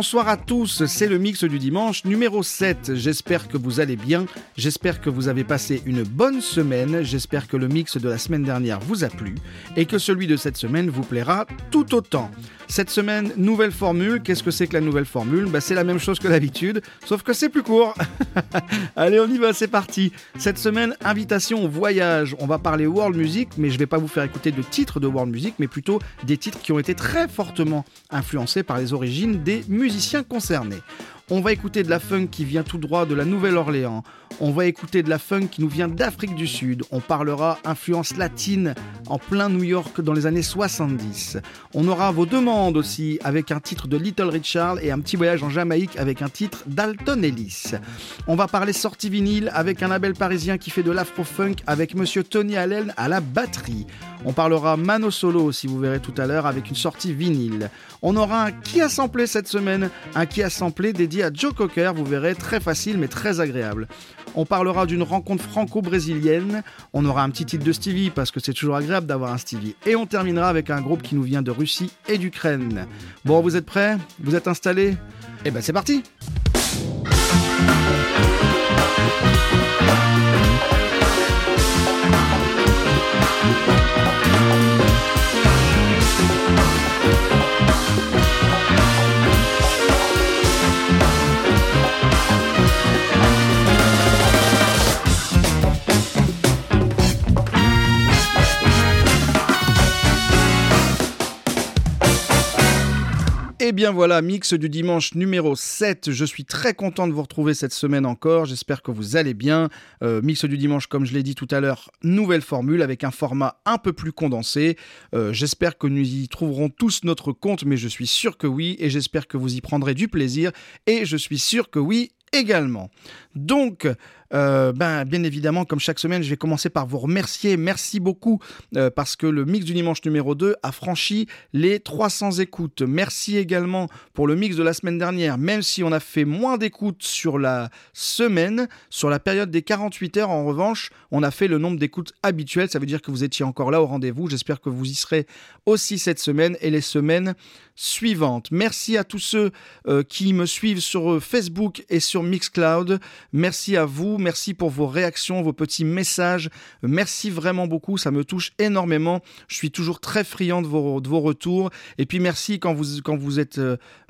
Bonsoir à tous, c'est le mix du dimanche numéro 7. J'espère que vous allez bien, j'espère que vous avez passé une bonne semaine, j'espère que le mix de la semaine dernière vous a plu et que celui de cette semaine vous plaira tout autant. Cette semaine, nouvelle formule. Qu'est-ce que c'est que la nouvelle formule? Bah, C'est la même chose que d'habitude, sauf que c'est plus court. Allez, on y va, c'est parti. Cette semaine, invitation au voyage. On va parler world music, mais je ne vais pas vous faire écouter de titres de world music, mais plutôt des titres qui ont été très fortement influencés par les origines des musiciens concernés. On va écouter de la funk qui vient tout droit de la Nouvelle-Orléans. On va écouter de la funk qui nous vient d'Afrique du Sud. On parlera influence latine en plein New York dans les années 70. On aura vos demandes aussi avec un titre de Little Richard et un petit voyage en Jamaïque avec un titre d'Alton Ellis. On va parler sortie vinyle avec un label parisien qui fait de l'afro-funk avec monsieur Tony Allen à la batterie. On parlera Mano Solo, si vous verrez tout à l'heure, avec une sortie vinyle. On aura un qui a samplé cette semaine, un qui a samplé dédié à Joe Cocker, vous verrez, très facile mais très agréable. On parlera d'une rencontre franco-brésilienne. On aura un petit titre de Stevie parce que c'est toujours agréable d'avoir un Stevie. Et on terminera avec un groupe qui nous vient de Russie et d'Ukraine. Bon, vous êtes prêts? Vous êtes installés? Eh ben c'est parti voilà, mix du dimanche numéro 7. Je suis très content de vous retrouver cette semaine encore. J'espère que vous allez bien. Euh, mix du dimanche, comme je l'ai dit tout à l'heure, nouvelle formule avec un format un peu plus condensé. Euh, j'espère que nous y trouverons tous notre compte, mais je suis sûr que oui. Et j'espère que vous y prendrez du plaisir. Et je suis sûr que oui également. Donc, euh, ben, bien évidemment, comme chaque semaine, je vais commencer par vous remercier. Merci beaucoup euh, parce que le mix du dimanche numéro 2 a franchi les 300 écoutes. Merci également pour le mix de la semaine dernière, même si on a fait moins d'écoutes sur la semaine, sur la période des 48 heures, en revanche, on a fait le nombre d'écoutes habituelles. Ça veut dire que vous étiez encore là au rendez-vous. J'espère que vous y serez aussi cette semaine et les semaines suivantes. Merci à tous ceux euh, qui me suivent sur Facebook et sur Mixcloud. Merci à vous merci pour vos réactions, vos petits messages. Merci vraiment beaucoup, ça me touche énormément. Je suis toujours très friand de vos, retours. Et puis merci quand vous, quand vous êtes,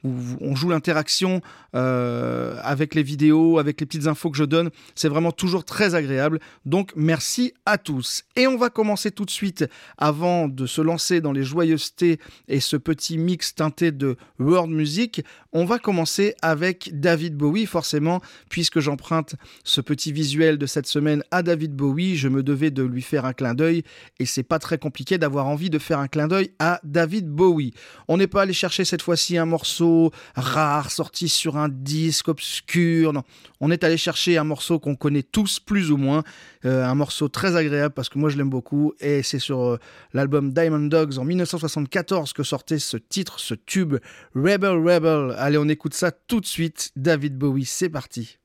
euh, on joue l'interaction euh, avec les vidéos, avec les petites infos que je donne. C'est vraiment toujours très agréable. Donc merci à tous. Et on va commencer tout de suite, avant de se lancer dans les joyeusetés et ce petit mix teinté de world music, on va commencer avec David Bowie, forcément, puisque j'emprunte ce petit visuel de cette semaine à David Bowie, je me devais de lui faire un clin d'œil, et c'est pas très compliqué d'avoir envie de faire un clin d'œil à David Bowie. On n'est pas allé chercher cette fois-ci un morceau rare, sorti sur un disque obscur. Non, on est allé chercher un morceau qu'on connaît tous plus ou moins, euh, un morceau très agréable parce que moi je l'aime beaucoup et c'est sur euh, l'album Diamond Dogs en 1974 que sortait ce titre, ce tube Rebel Rebel. Allez, on écoute ça tout de suite. David Bowie, c'est parti.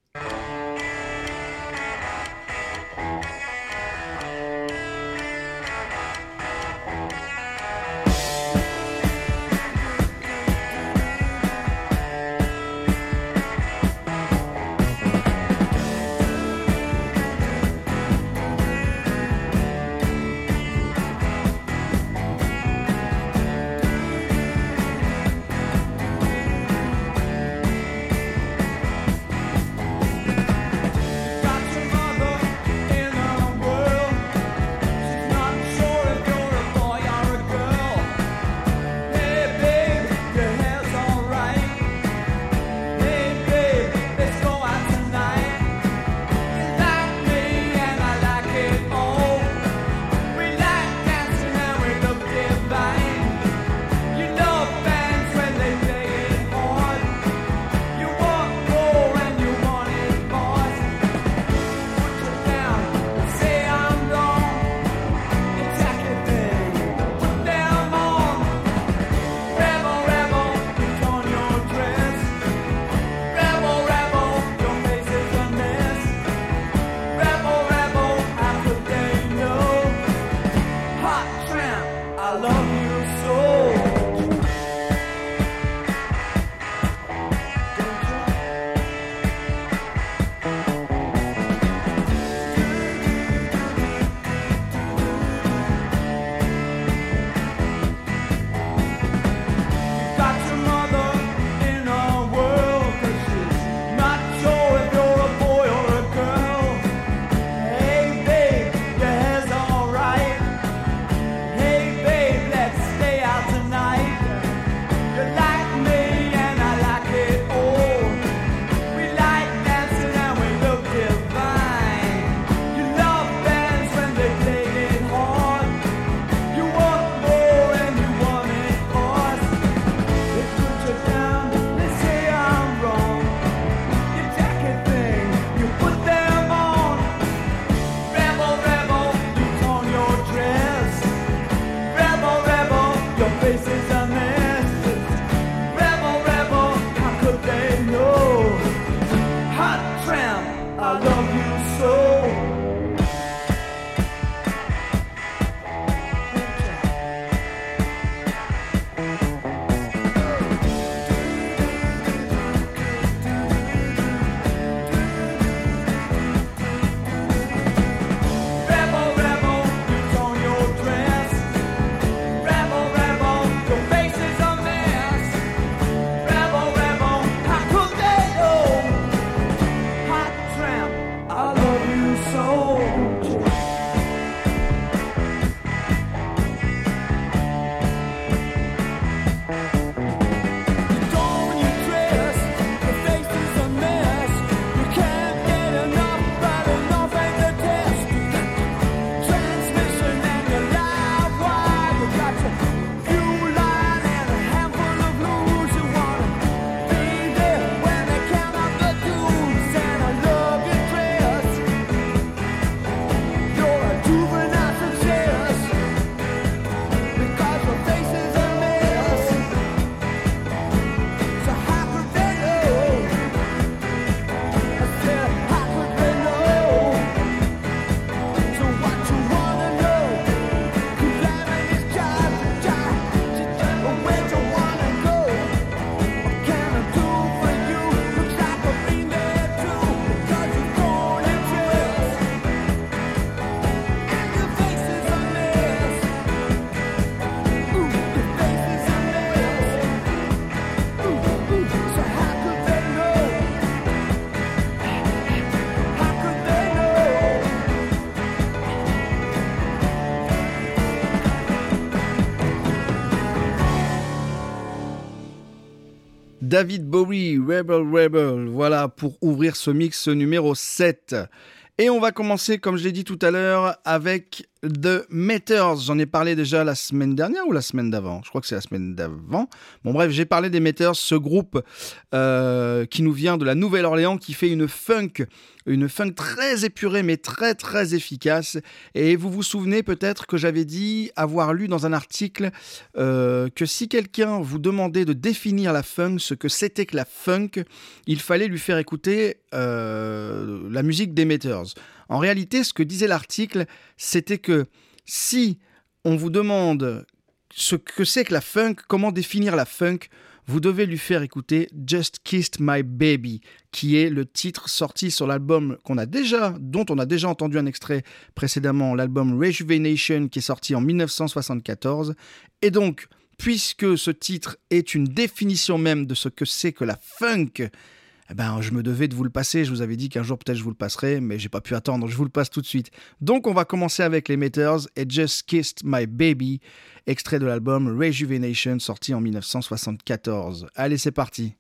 David Bowie, Rebel Rebel, voilà pour ouvrir ce mix numéro 7. Et on va commencer, comme je l'ai dit tout à l'heure, avec The Meters. J'en ai parlé déjà la semaine dernière ou la semaine d'avant? Je crois que c'est la semaine d'avant. Bon bref, j'ai parlé des Meters, ce groupe euh, qui nous vient de la Nouvelle-Orléans, qui fait une funk une funk très épurée mais très très efficace. Et vous vous souvenez peut-être que j'avais dit avoir lu dans un article euh, que si quelqu'un vous demandait de définir la funk, ce que c'était que la funk, il fallait lui faire écouter euh, la musique des. En réalité, ce que disait l'article, c'était que si on vous demande ce que c'est que la funk, comment définir la funk, vous devez lui faire écouter Just Kissed My Baby, qui est le titre sorti sur l'album qu'on a déjà, dont on a déjà entendu un extrait précédemment, l'album Rejuvenation, qui est sorti en 1974. Et donc, puisque ce titre est une définition même de ce que c'est que la funk, eh ben, je me devais de vous le passer. Je vous avais dit qu'un jour peut-être je vous le passerai, mais j'ai pas pu attendre. Je vous le passe tout de suite. Donc on va commencer avec les Meters et Just Kissed My Baby, extrait de l'album Rejuvenation sorti en 1974. Allez, c'est parti.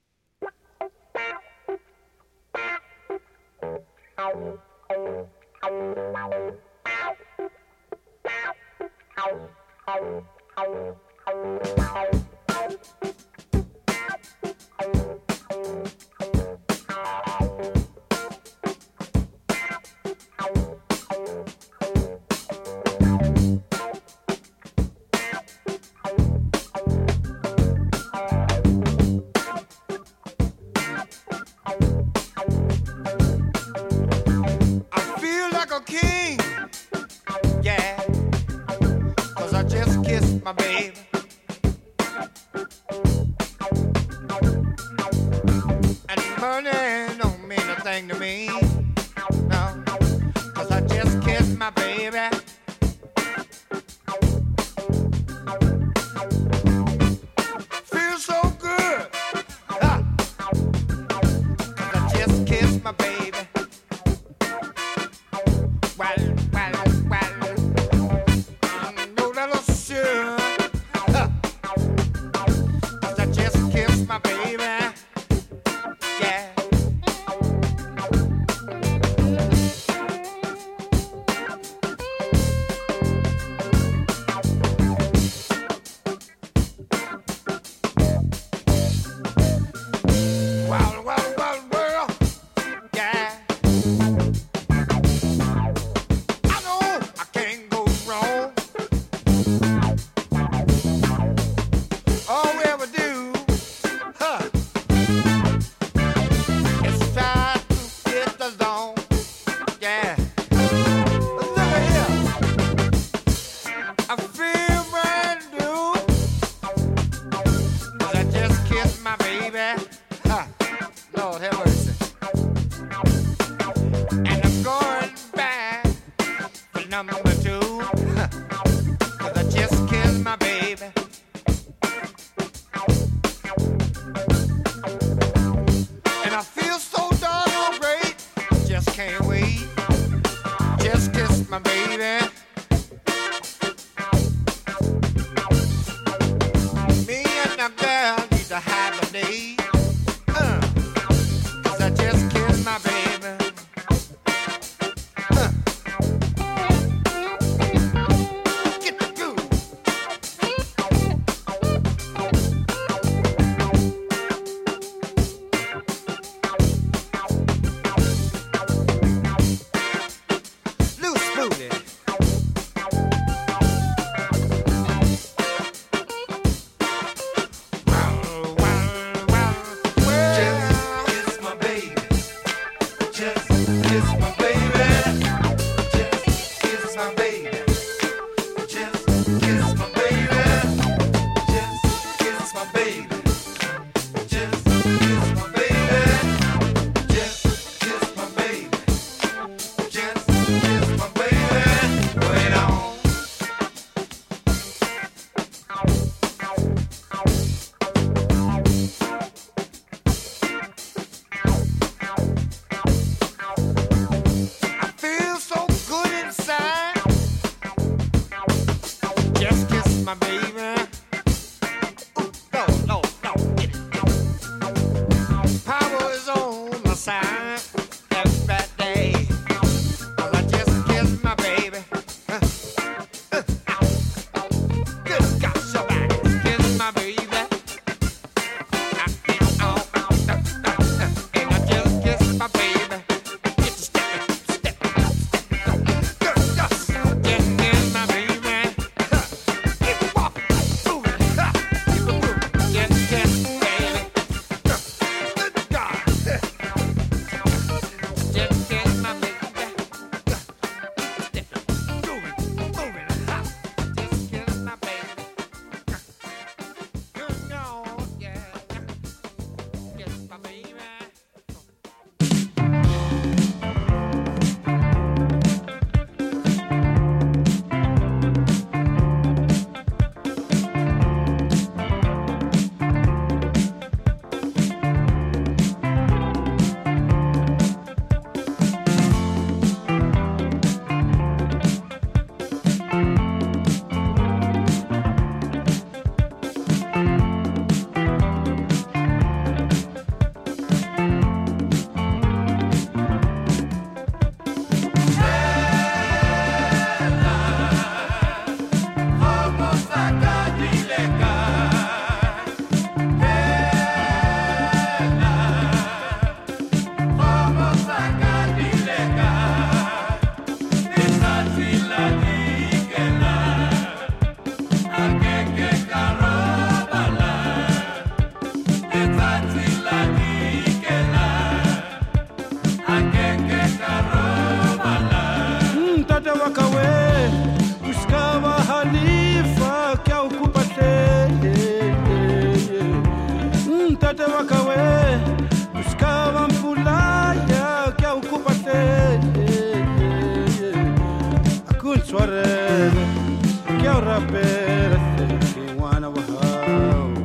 I can't of her.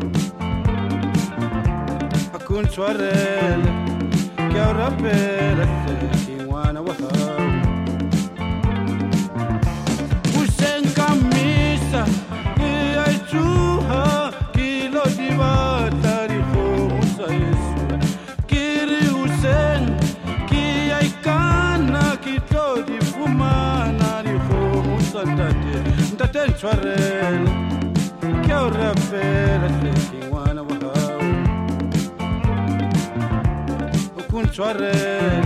Akun Suarel, شو الريل كيو الرفيل تحكي وانا وهاو وكون شو الريل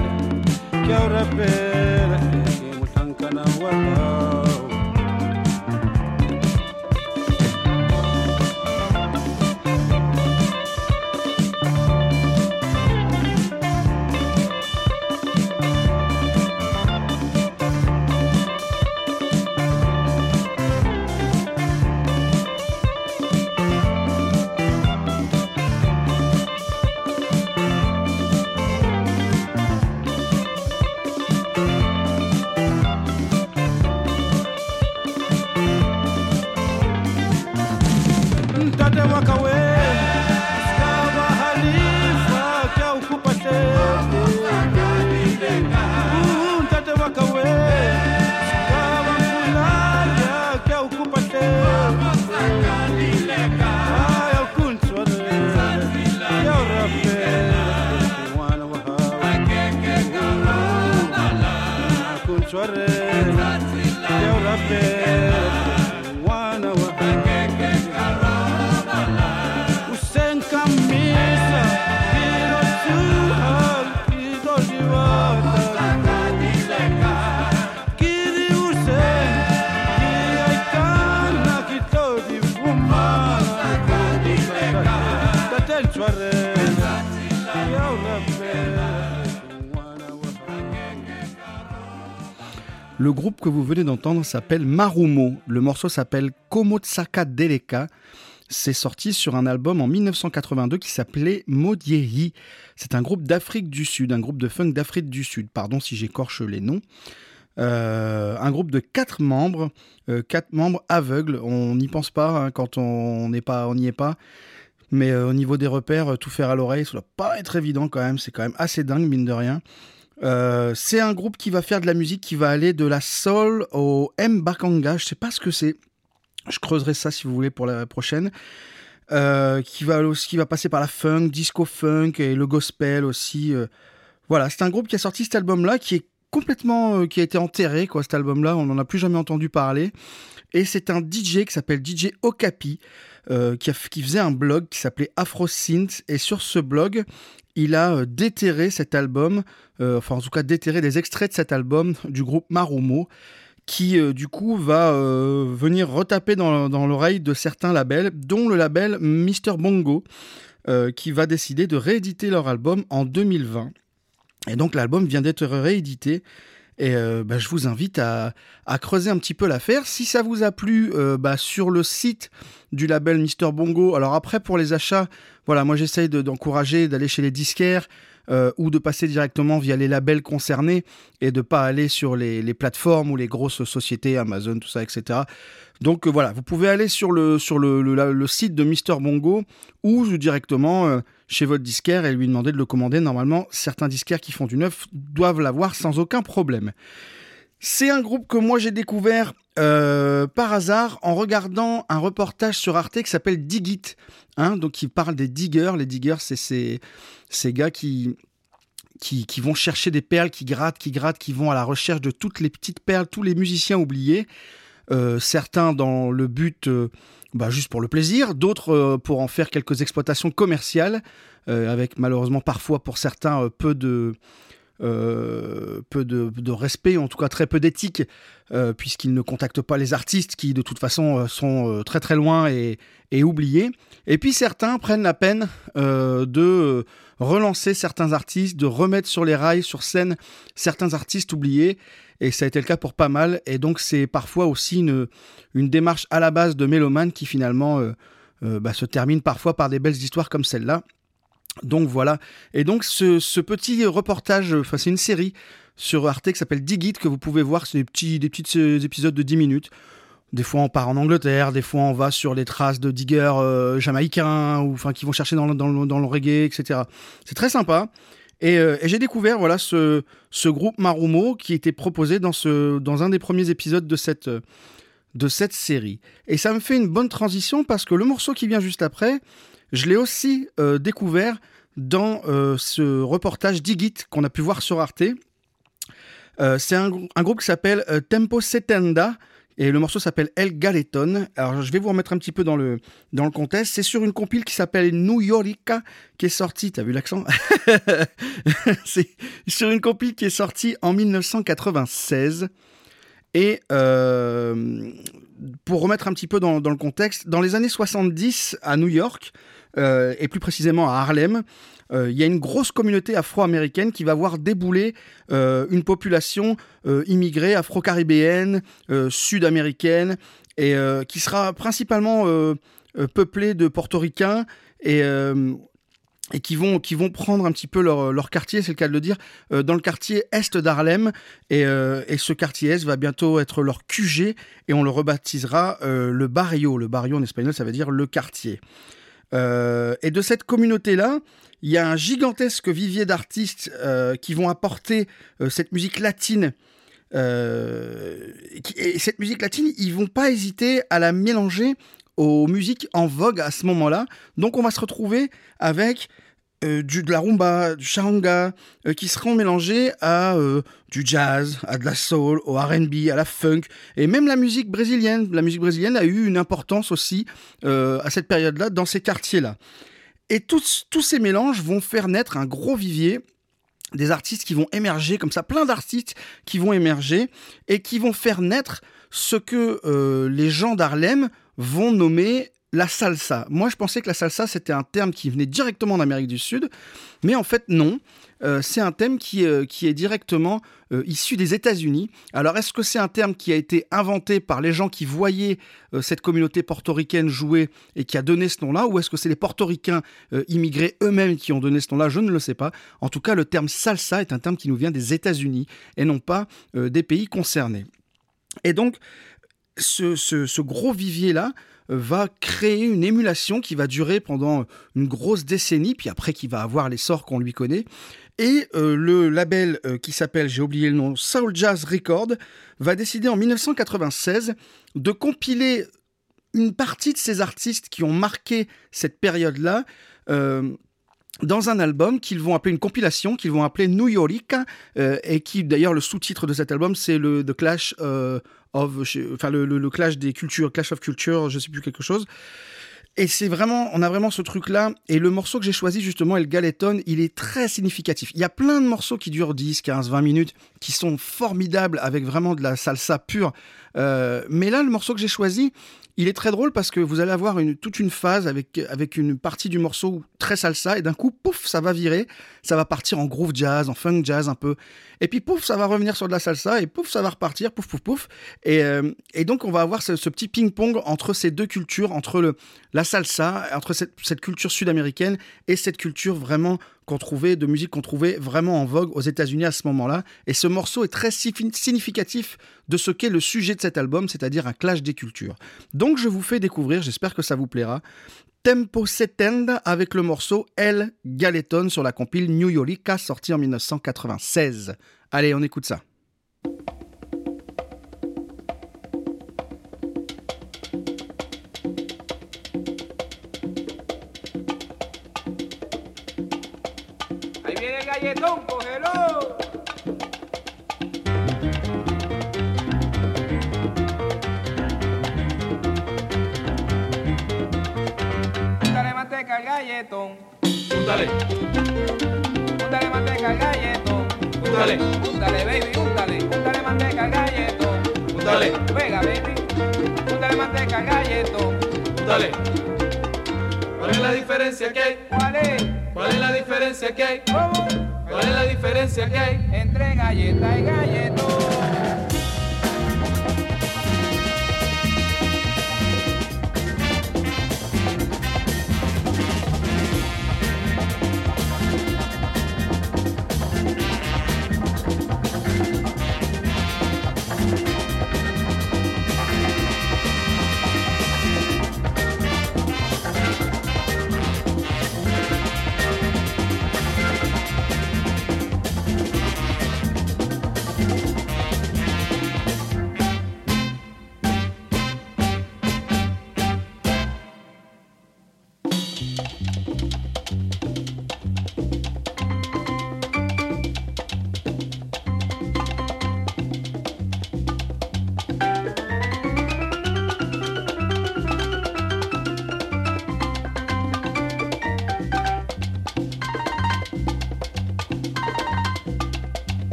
كيو الرفيل تحكي s'appelle Marumo. Le morceau s'appelle Komotsaka Deleka. C'est sorti sur un album en 1982 qui s'appelait Modiehi. C'est un groupe d'Afrique du Sud, un groupe de funk d'Afrique du Sud. Pardon si j'écorche les noms. Euh, un groupe de quatre membres, euh, quatre membres aveugles. On n'y pense pas hein, quand on n'y est pas. Mais euh, au niveau des repères, tout faire à l'oreille, ça doit pas être évident quand même. C'est quand même assez dingue mine de rien. Euh, c'est un groupe qui va faire de la musique qui va aller de la soul au mbakanga. Je sais pas ce que c'est. Je creuserai ça si vous voulez pour la prochaine. Euh, qui va qui va passer par la funk, disco funk et le gospel aussi. Euh. Voilà, c'est un groupe qui a sorti cet album-là, qui est complètement, qui a été enterré quoi. Cet album-là, on n'en a plus jamais entendu parler. Et c'est un DJ qui s'appelle DJ Okapi. Qui, qui, faisait un blog qui s'appelait AfroSynth. Et sur ce blog, il a euh, déterré cet album, euh, enfin en tout cas déterré des extraits de cet album du groupe Marumo, qui euh, du coup va venir retaper dans, l'oreille de certains labels, dont le label Mr Bongo, qui va décider de rééditer leur album en 2020. Et donc l'album vient d'être réédité. Et bah, je vous invite à, creuser un petit peu l'affaire. Si ça vous a plu, bah, sur le site du label Mister Bongo, alors après pour les achats, voilà, moi j'essaye d'encourager d'aller chez les disquaires euh, ou de passer directement via les labels concernés et de pas aller sur les, plateformes ou les grosses sociétés, Amazon, tout ça, etc. Donc euh, voilà, vous pouvez aller sur le, sur le, site de Mister Bongo ou directement euh, chez votre disquaire et lui demander de le commander. Normalement, certains disquaires qui font du neuf doivent l'avoir sans aucun problème. C'est un groupe que moi j'ai découvert euh, par hasard en regardant un reportage sur Arte qui s'appelle Digit, hein, donc qui parle des diggers. Les diggers, c'est ces, gars qui, qui, vont chercher des perles, qui grattent, qui grattent, qui vont à la recherche de toutes les petites perles, tous les musiciens oubliés. Euh, certains dans le but euh, bah, juste pour le plaisir, d'autres pour en faire quelques exploitations commerciales, avec malheureusement parfois pour certains peu de euh, peu de, respect, en tout cas très peu d'éthique, euh, puisqu'ils ne contactent pas les artistes qui de toute façon euh, sont très très loin et, oubliés. Et puis certains prennent la peine de relancer certains artistes, de remettre sur les rails, sur scène, certains artistes oubliés. Et ça a été le cas pour pas mal. Et donc c'est parfois aussi une, une, démarche à la base de mélomane qui finalement bah, se termine parfois par des belles histoires comme celle-là. Donc voilà. Et donc ce, petit reportage, enfin c'est une série sur Arte qui s'appelle Digit que vous pouvez voir, c'est des petits, des petits euh, épisodes de 10 minutes. Des fois on part en Angleterre, des fois on va sur les traces de diggers euh, jamaïcains ou enfin qui vont chercher dans le, reggae, etc. C'est très sympa. Euh, et, j'ai découvert voilà ce, groupe Marumo qui était proposé dans, un des premiers épisodes de cette série. Et ça me fait une bonne transition parce que le morceau qui vient juste après, je l'ai aussi euh, découvert dans euh, ce reportage Digit qu'on a pu voir sur Arte. Euh, c'est un, groupe qui s'appelle Tempo Setenda. Et le morceau s'appelle El Galeton. Alors, je vais vous remettre un petit peu dans le, dans le contexte. C'est sur une compile qui s'appelle New Yorika, qui est sortie. T'as vu l'accent? C'est sur une compile qui est sortie en 1996. Et pour remettre un petit peu dans, dans, le contexte, dans les années 70 à New York, euh, et plus précisément à Harlem, euh, il y a une grosse communauté afro-américaine qui va voir débouler euh, une population immigrée afro-caribéenne, sud-américaine, et qui sera principalement peuplée de portoricains et et qui vont, qui vont prendre un petit peu leur, leur quartier, c'est le cas de le dire, dans le quartier est d'Harlem. Et, et, ce quartier est va bientôt être leur QG et on le rebaptisera le barrio. Le barrio en espagnol, ça veut dire le quartier. Euh, et de cette communauté-là, il y a un gigantesque vivier d'artistes euh, qui vont apporter euh, cette musique latine. et cette musique latine, ils vont pas hésiter à la mélanger aux musiques en vogue à ce moment-là. Donc on va se retrouver avec du, de la rumba, du charanga, qui seront mélangés à du jazz, à de la soul, au RB, à la funk, et même la musique brésilienne. La musique brésilienne a eu une importance aussi à cette période-là dans ces quartiers-là. Et tous, tous ces mélanges vont faire naître un gros vivier des artistes qui vont émerger comme ça, plein d'artistes qui vont émerger et qui vont faire naître ce que euh, les gens d'Harlem vont nommer la salsa. Moi, je pensais que la salsa, c'était un terme qui venait directement d'Amérique du Sud, mais en fait, non. Euh, c'est un thème qui, euh, qui est directement euh, issu des États-Unis. Alors, est-ce que c'est un terme qui a été inventé par les gens qui voyaient cette communauté portoricaine jouer et qui a donné ce nom-là, ou est-ce que c'est les portoricains immigrés eux-mêmes qui ont donné ce nom-là? Je ne le sais pas. En tout cas, le terme salsa est un terme qui nous vient des États-Unis et non pas des pays concernés. Et donc, ce, ce gros vivier-là, va créer une émulation qui va durer pendant une grosse décennie, puis après qui va avoir l'essor qu'on lui connaît. Et euh, le label euh, qui s'appelle, j'ai oublié le nom, Soul Jazz Record, va décider en 1996 de compiler une partie de ces artistes qui ont marqué cette période-là. Euh, dans un album qu'ils vont appeler une compilation, qu'ils vont appeler New York, et qui d'ailleurs le sous-titre de cet album c'est le The Clash enfin le, clash des cultures, Clash of Culture, je sais plus quelque chose. Et c'est vraiment, on a vraiment ce truc-là. Et le morceau que j'ai choisi, justement, El Galeton, il est très significatif. Il y a plein de morceaux qui durent 10, 15, 20 minutes, qui sont formidables, avec vraiment de la salsa pure. Euh, mais là, le morceau que j'ai choisi, il est très drôle parce que vous allez avoir une, toute une phase avec, avec une partie du morceau très salsa et d'un coup, pouf, ça va virer, ça va partir en groove jazz, en funk jazz un peu. Et puis pouf, ça va revenir sur de la salsa et pouf, ça va repartir, pouf, pouf, pouf. Et, euh, et donc on va avoir ce, petit ping-pong entre ces deux cultures, entre le, la salsa, entre cette, cette culture sud-américaine et cette culture vraiment qu'on trouvait, de musique qu'on trouvait vraiment en vogue aux États-Unis à ce moment-là. Et ce morceau est très significatif de ce qu'est le sujet de cet album, c'est-à-dire un clash des cultures. Donc je vous fais découvrir, j'espère que ça vous plaira, Tempo Setend avec le morceau El Galeton sur la compile New Yorika sorti en 1996. Allez, on écoute ça. Galletón, cógelo. Úntale manteca al galletón. Úntale. Úntale manteca al galletón. Úntale. Úntale, baby, úntale. Úntale manteca al galletón. Úntale. Venga, baby. Úntale manteca al galletón. Úntale. ¿Cuál es la diferencia que hay? ¿Cuál es? ¿Cuál es la diferencia que hay? ¿Cómo? ¿Cuál es la diferencia que hay entre galleta y galletón?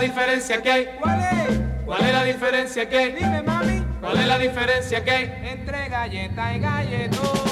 Diferencia que hay? ¿Cuál es? ¿Cuál es la diferencia que hay? Dime, mami. ¿Cuál es la diferencia que hay? Entre galleta y galletón.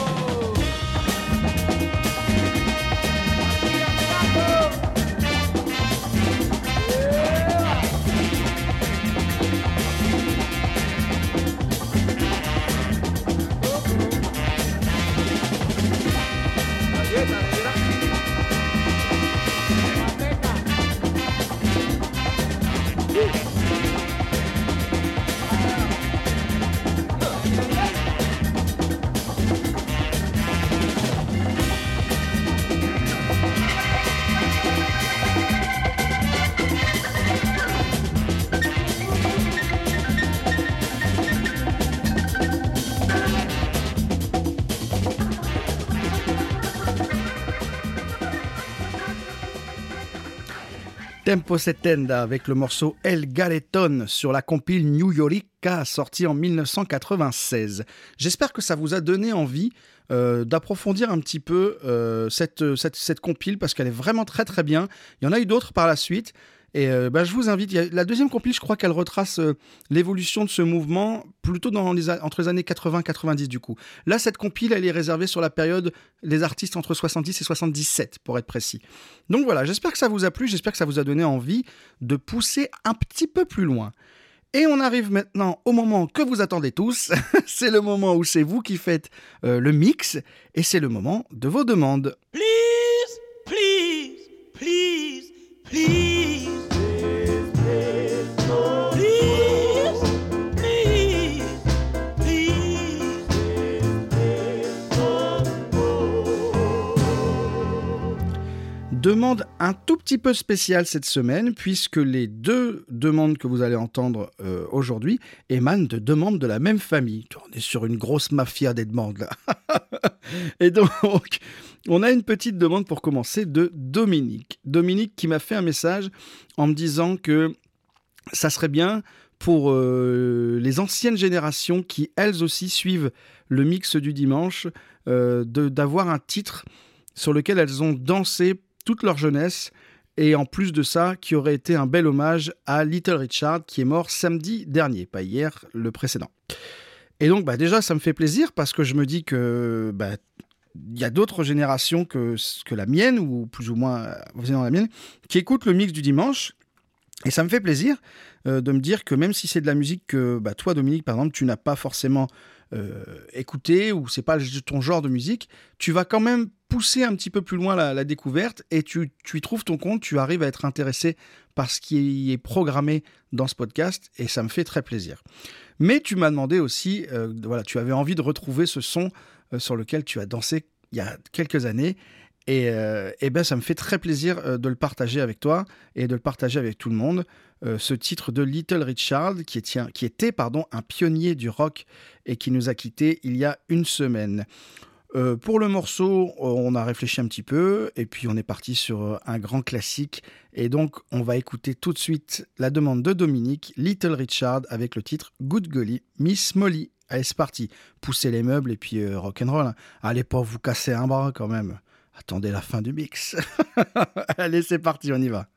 Avec le morceau El Galeton sur la compile New Yorica sortie en 1996. J'espère que ça vous a donné envie euh, d'approfondir un petit peu euh, cette, cette, cette compile parce qu'elle est vraiment très très bien. Il y en a eu d'autres par la suite. Et euh, bah, je vous invite, la deuxième compil, je crois qu'elle retrace euh, l'évolution de ce mouvement plutôt dans les, entre les années 80 et 90 du coup. Là, cette compile, elle est réservée sur la période des artistes entre 70 et 77, pour être précis. Donc voilà, j'espère que ça vous a plu, j'espère que ça vous a donné envie de pousser un petit peu plus loin. Et on arrive maintenant au moment que vous attendez tous. c'est le moment où c'est vous qui faites euh, le mix et c'est le moment de vos demandes. Please, please, please, please. Demande un tout petit peu spéciale cette semaine, puisque les deux demandes que vous allez entendre euh, aujourd'hui émanent de demandes de la même famille. On est sur une grosse mafia des demandes là. Et donc, on a une petite demande pour commencer de Dominique. Dominique qui m'a fait un message en me disant que ça serait bien pour euh, les anciennes générations qui elles aussi suivent le mix du dimanche euh, d'avoir un titre sur lequel elles ont dansé toute leur jeunesse et en plus de ça, qui aurait été un bel hommage à Little Richard qui est mort samedi dernier, pas hier, le précédent. Et donc, bah, déjà, ça me fait plaisir parce que je me dis que bah, il y a d'autres générations que, que la mienne, ou plus ou moins dans la mienne, qui écoutent le mix du dimanche. Et ça me fait plaisir euh, de me dire que même si c'est de la musique que bah, toi, Dominique, par exemple, tu n'as pas forcément euh, écouter ou c'est pas ton genre de musique, tu vas quand même pousser un petit peu plus loin la, découverte et tu, y trouves ton compte, tu arrives à être intéressé par ce qui est programmé dans ce podcast et ça me fait très plaisir. Mais tu m'as demandé aussi, euh, voilà, tu avais envie de retrouver ce son euh, sur lequel tu as dansé il y a quelques années et, et ben ça me fait très plaisir de le partager avec toi et de le partager avec tout le monde. Euh, ce titre de Little Richard, qui, qui était pardon, un pionnier du rock et qui nous a quittés il y a une semaine. Euh, pour le morceau, on a réfléchi un petit peu et puis on est parti sur euh, un grand classique. Et donc, on va écouter tout de suite la demande de Dominique, Little Richard, avec le titre Good Golly, Miss Molly. Allez, c'est parti. Poussez les meubles et puis rock'n'roll. Hein. Allez pas vous casser un bras quand même. Attendez la fin du mix. Allez, c'est parti, on y va.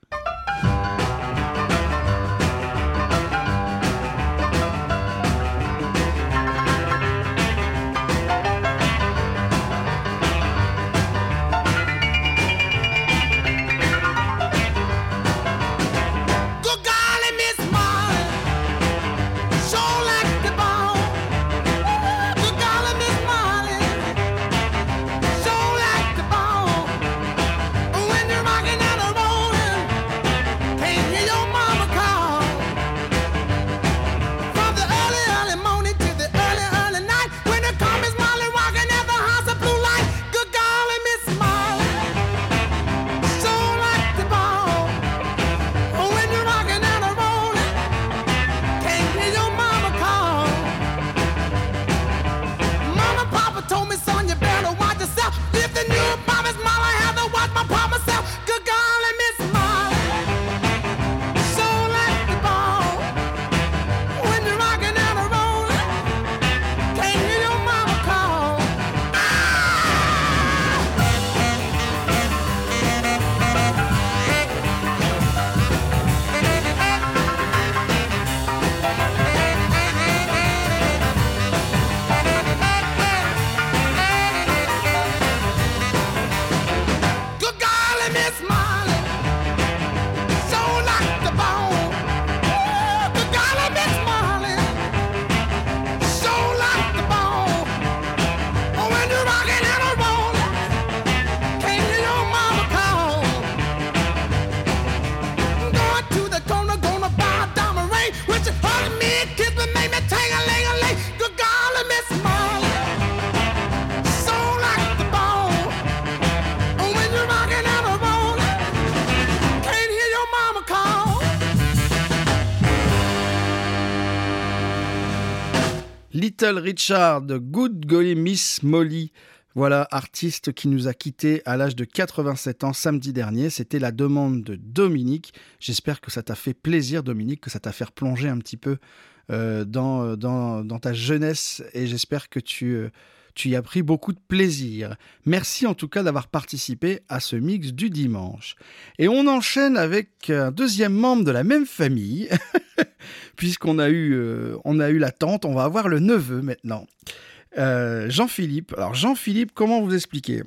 Little Richard, Good Golly Miss Molly. Voilà, artiste qui nous a quittés à l'âge de 87 ans samedi dernier. C'était la demande de Dominique. J'espère que ça t'a fait plaisir, Dominique, que ça t'a fait plonger un petit peu euh, dans, dans, dans, ta jeunesse et j'espère que tu, euh, tu y as pris beaucoup de plaisir. Merci en tout cas d'avoir participé à ce mix du dimanche. Et on enchaîne avec un deuxième membre de la même famille, puisqu'on a, eu, euh, a eu la tante, on va avoir le neveu maintenant. Euh, Jean-Philippe. Alors Jean-Philippe, comment vous expliquer?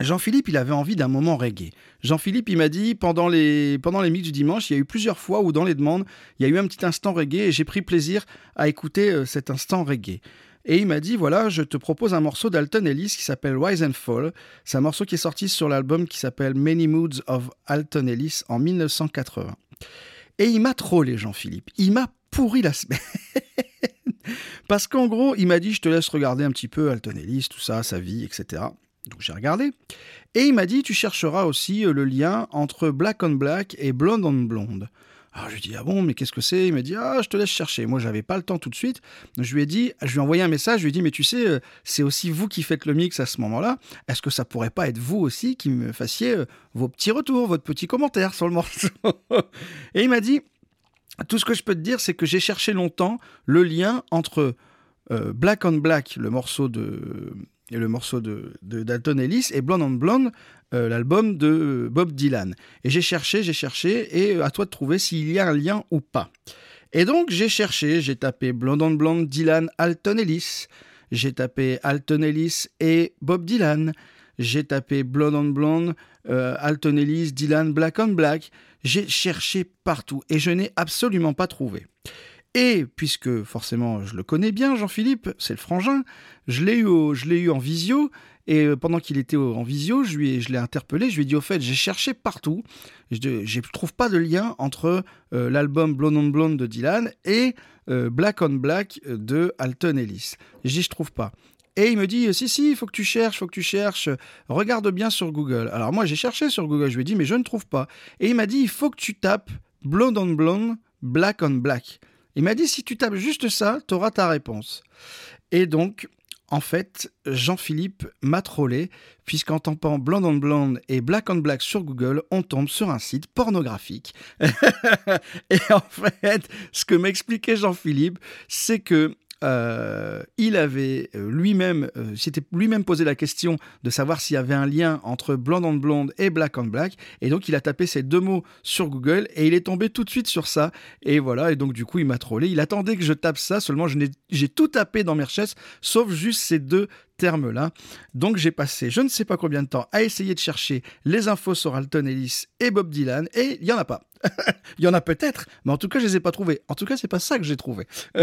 Jean-Philippe, il avait envie d'un moment reggae. Jean-Philippe, il m'a dit, pendant les, pendant les mix du dimanche, il y a eu plusieurs fois où dans les demandes, il y a eu un petit instant reggae et j'ai pris plaisir à écouter euh, cet instant reggae. Et il m'a dit, voilà, je te propose un morceau d'Alton Ellis qui s'appelle Rise and Fall. C'est un morceau qui est sorti sur l'album qui s'appelle Many Moods of Alton Ellis en 1980. Et il m'a trollé, Jean-Philippe. Il m'a pourri la semaine. Parce qu'en gros, il m'a dit, je te laisse regarder un petit peu Alton Ellis, tout ça, sa vie, etc. Donc j'ai regardé. Et il m'a dit, tu chercheras aussi euh, le lien entre Black on Black et Blonde on Blonde. Alors je lui dit, ah bon, mais qu'est-ce que c'est? Il m'a dit, ah, je te laisse chercher. Moi, j'avais pas le temps tout de suite. Je lui ai dit, je lui ai envoyé un message, je lui ai dit, mais tu sais, euh, c'est aussi vous qui faites le mix à ce moment-là. Est-ce que ça pourrait pas être vous aussi qui me fassiez euh, vos petits retours, votre petit commentaire sur le morceau? Et il m'a dit, tout ce que je peux te dire, c'est que j'ai cherché longtemps le lien entre euh, Black on Black, le morceau de le morceau de, Dalton Ellis, et Blonde on Blonde, euh, l'album de Bob Dylan. Et j'ai cherché, j'ai cherché, et euh, à toi de trouver s'il y a un lien ou pas. Et donc j'ai cherché, j'ai tapé Blonde on Blonde, Dylan, Alton Ellis, j'ai tapé Alton Ellis et Bob Dylan, j'ai tapé Blonde on Blonde, Alton Ellis, Dylan, Black on Black, j'ai cherché partout et je n'ai absolument pas trouvé. Et puisque forcément je le connais bien, Jean-Philippe, c'est le frangin, je l'ai eu, eu en visio. Et euh, pendant qu'il était en visio, je, l'ai interpellé, je lui ai dit au fait, j'ai cherché partout, je ne trouve pas de lien entre euh, l'album Blonde on Blonde de Dylan et euh, Black on Black de Alton Ellis. Je dis, je trouve pas. Et il me dit, si, si, il faut que tu cherches, faut que tu cherches, regarde bien sur Google. Alors moi, j'ai cherché sur Google, je lui ai dit, mais je ne trouve pas. Et il m'a dit, il faut que tu tapes Blonde on Blonde, Black on Black. Il m'a dit, si tu tapes juste ça, tu auras ta réponse. Et donc, en fait, Jean-Philippe m'a trollé, puisqu'en tapant Blonde on Blonde et Black on Black sur Google, on tombe sur un site pornographique. et en fait, ce que m'expliquait Jean-Philippe, c'est que euh, il avait euh, lui-même, euh, s'était lui-même posé la question de savoir s'il y avait un lien entre Blonde on Blonde et Black on Black, et donc il a tapé ces deux mots sur Google et il est tombé tout de suite sur ça, et voilà, et donc du coup il m'a trollé. Il attendait que je tape ça, seulement j'ai tout tapé dans mes recherches, sauf juste ces deux termes-là. Donc j'ai passé je ne sais pas combien de temps à essayer de chercher les infos sur Alton Ellis et Bob Dylan, et il n'y en a pas. il y en a peut-être, mais en tout cas, je les ai pas trouvés. En tout cas, c'est pas ça que j'ai trouvé.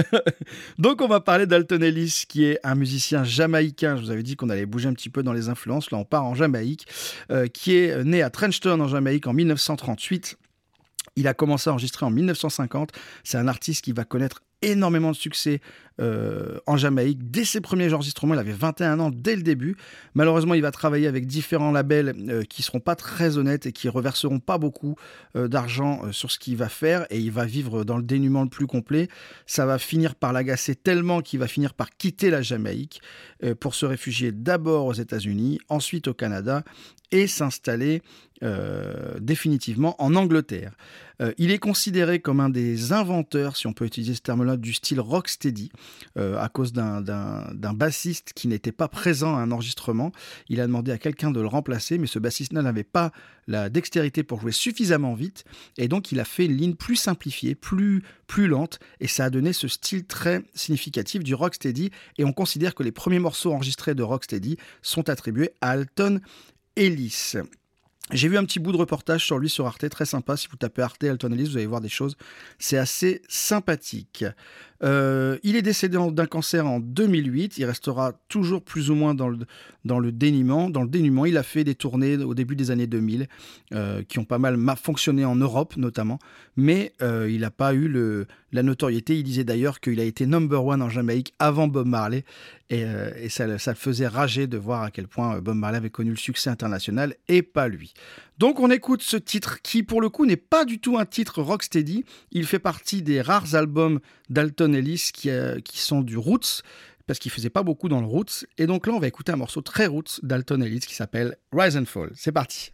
Donc, on va parler d'Alton Ellis, qui est un musicien jamaïcain. Je vous avais dit qu'on allait bouger un petit peu dans les influences. Là, on part en Jamaïque, euh, qui est né à Trenchtown en Jamaïque en 1938. Il a commencé à enregistrer en 1950. C'est un artiste qui va connaître énormément de succès euh, en Jamaïque. Dès ses premiers enregistrements, il avait 21 ans dès le début. Malheureusement, il va travailler avec différents labels euh, qui seront pas très honnêtes et qui reverseront pas beaucoup euh, d'argent sur ce qu'il va faire et il va vivre dans le dénuement le plus complet. Ça va finir par l'agacer tellement qu'il va finir par quitter la Jamaïque pour se réfugier d'abord aux États-Unis, ensuite au Canada et s'installer définitivement en Angleterre. il est considéré comme un des inventeurs, si on peut utiliser ce terme-là, du style rocksteady. Euh, à cause d'un bassiste qui n'était pas présent à un enregistrement. Il a demandé à quelqu'un de le remplacer, mais ce bassiste n'avait pas la dextérité pour jouer suffisamment vite, et donc il a fait une ligne plus simplifiée, plus, plus lente, et ça a donné ce style très significatif du rocksteady, et on considère que les premiers morceaux enregistrés de rocksteady sont attribués à Alton Ellis. J'ai vu un petit bout de reportage sur lui sur Arte, très sympa. Si vous tapez Arte Alton Ellis, vous allez voir des choses. C'est assez sympathique. Euh, il est décédé d'un cancer en 2008. Il restera toujours plus ou moins dans le, dans. Dans le dénuement, il a fait des tournées au début des années 2000 euh, qui ont pas mal fonctionné en Europe notamment, mais euh, il n'a pas eu la notoriété. Il disait d'ailleurs qu'il a été number one en Jamaïque avant Bob Marley et, ça le faisait rager de voir à quel point Bob Marley avait connu le succès international et pas lui. Donc on écoute ce titre qui pour le coup n'est pas du tout un titre rocksteady. Il fait partie des rares albums d'Alton Ellis qui, euh, qui sont du roots parce qu'il faisait pas beaucoup dans le roots. Et donc là, on va écouter un morceau très roots d'Alton Ellis qui s'appelle Rise and Fall. C'est parti.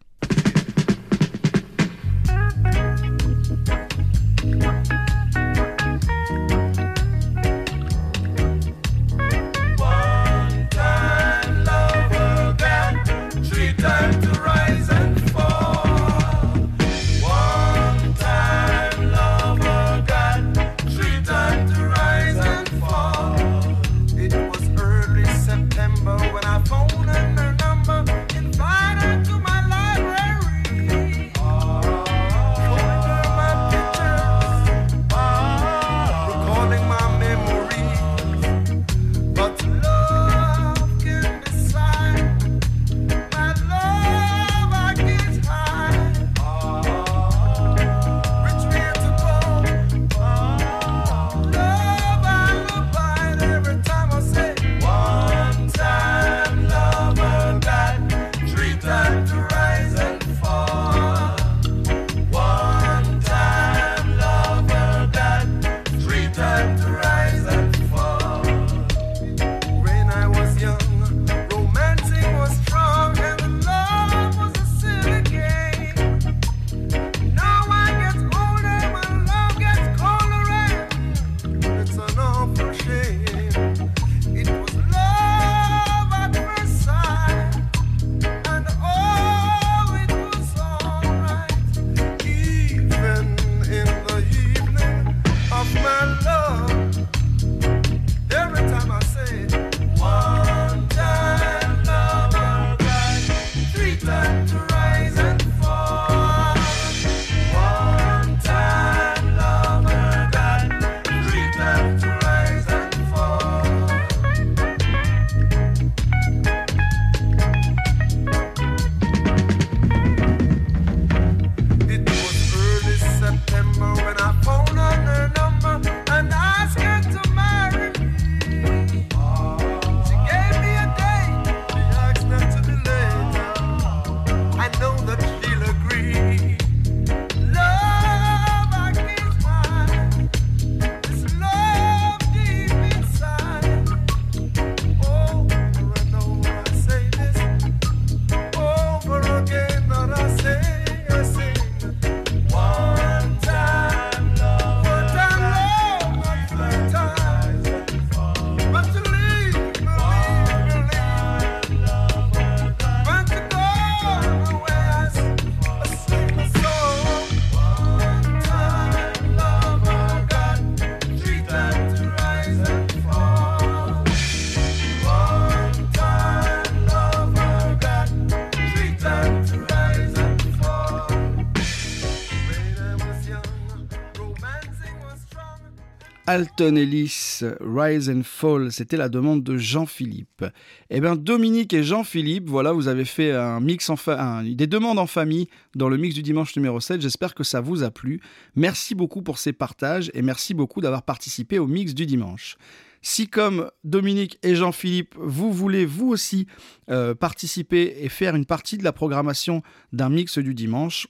Alton Ellis, Rise and Fall, c'était la demande de Jean-Philippe. Eh bien, Dominique et Jean-Philippe, voilà, vous avez fait un mix un- des demandes en famille dans le mix du dimanche numéro 7. J'espère que ça vous a plu. Merci beaucoup pour ces partages et merci beaucoup d'avoir participé au mix du dimanche. Si comme Dominique et Jean-Philippe, vous voulez vous aussi euh, participer et faire une partie de la programmation d'un mix du dimanche,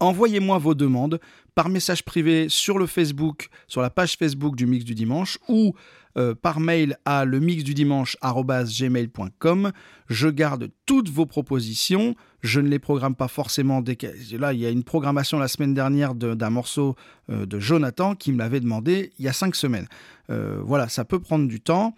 envoyez-moi vos demandes par message privé sur le Facebook, sur la page Facebook du Mix du Dimanche ou euh, par mail à le. Je garde toutes vos propositions. Je ne les programme pas forcément dès que... Là, il y a une programmation la semaine dernière de- d'un morceau euh, de Jonathan qui me l'avait demandé il y a cinq semaines. Euh, voilà, ça peut prendre du temps.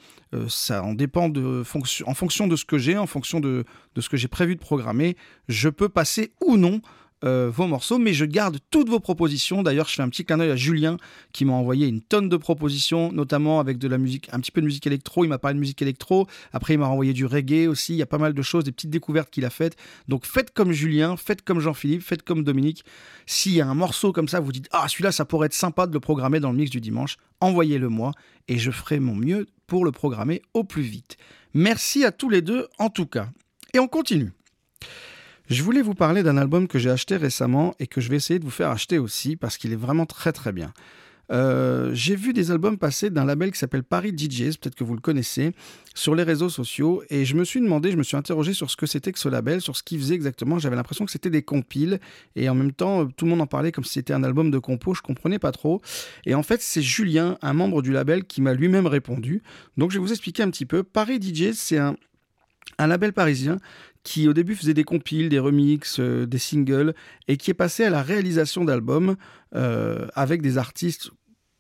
Ça en dépend de fonction, en fonction de ce que j'ai, en fonction de, de ce que j'ai prévu de programmer. Je peux passer ou non euh, vos morceaux, mais je garde toutes vos propositions. D'ailleurs, je fais un petit clin d'œil à Julien qui m'a envoyé une tonne de propositions, notamment avec de la musique, un petit peu de musique électro. Il m'a parlé de musique électro. Après, il m'a renvoyé du reggae aussi. Il y a pas mal de choses, des petites découvertes qu'il a faites. Donc, faites comme Julien, faites comme Jean-Philippe, faites comme Dominique. S'il y a un morceau comme ça, vous dites Ah, celui-là, ça pourrait être sympa de le programmer dans le mix du dimanche, envoyez-le moi et je ferai mon mieux pour le programmer au plus vite. Merci à tous les deux, en tout cas. Et on continue. Je voulais vous parler d'un album que j'ai acheté récemment et que je vais essayer de vous faire acheter aussi parce qu'il est vraiment très très bien. Euh, J'ai vu des albums passer d'un label qui s'appelle Paris DJs, peut-être que vous le connaissez, sur les réseaux sociaux. Et je me suis demandé, je me suis interrogé sur ce que c'était que ce label, sur ce qu'il faisait exactement. J'avais l'impression que c'était des compiles. Et en même temps, euh, tout le monde en parlait comme si c'était un album de compo. Je comprenais pas trop. Et en fait, c'est Julien, un membre du label, qui m'a lui-même répondu. Donc je vais vous expliquer un petit peu. Paris DJs, c'est un, un label parisien qui au début faisait des compiles, des remixes, euh, des singles, et qui est passé à la réalisation d'albums euh, avec des artistes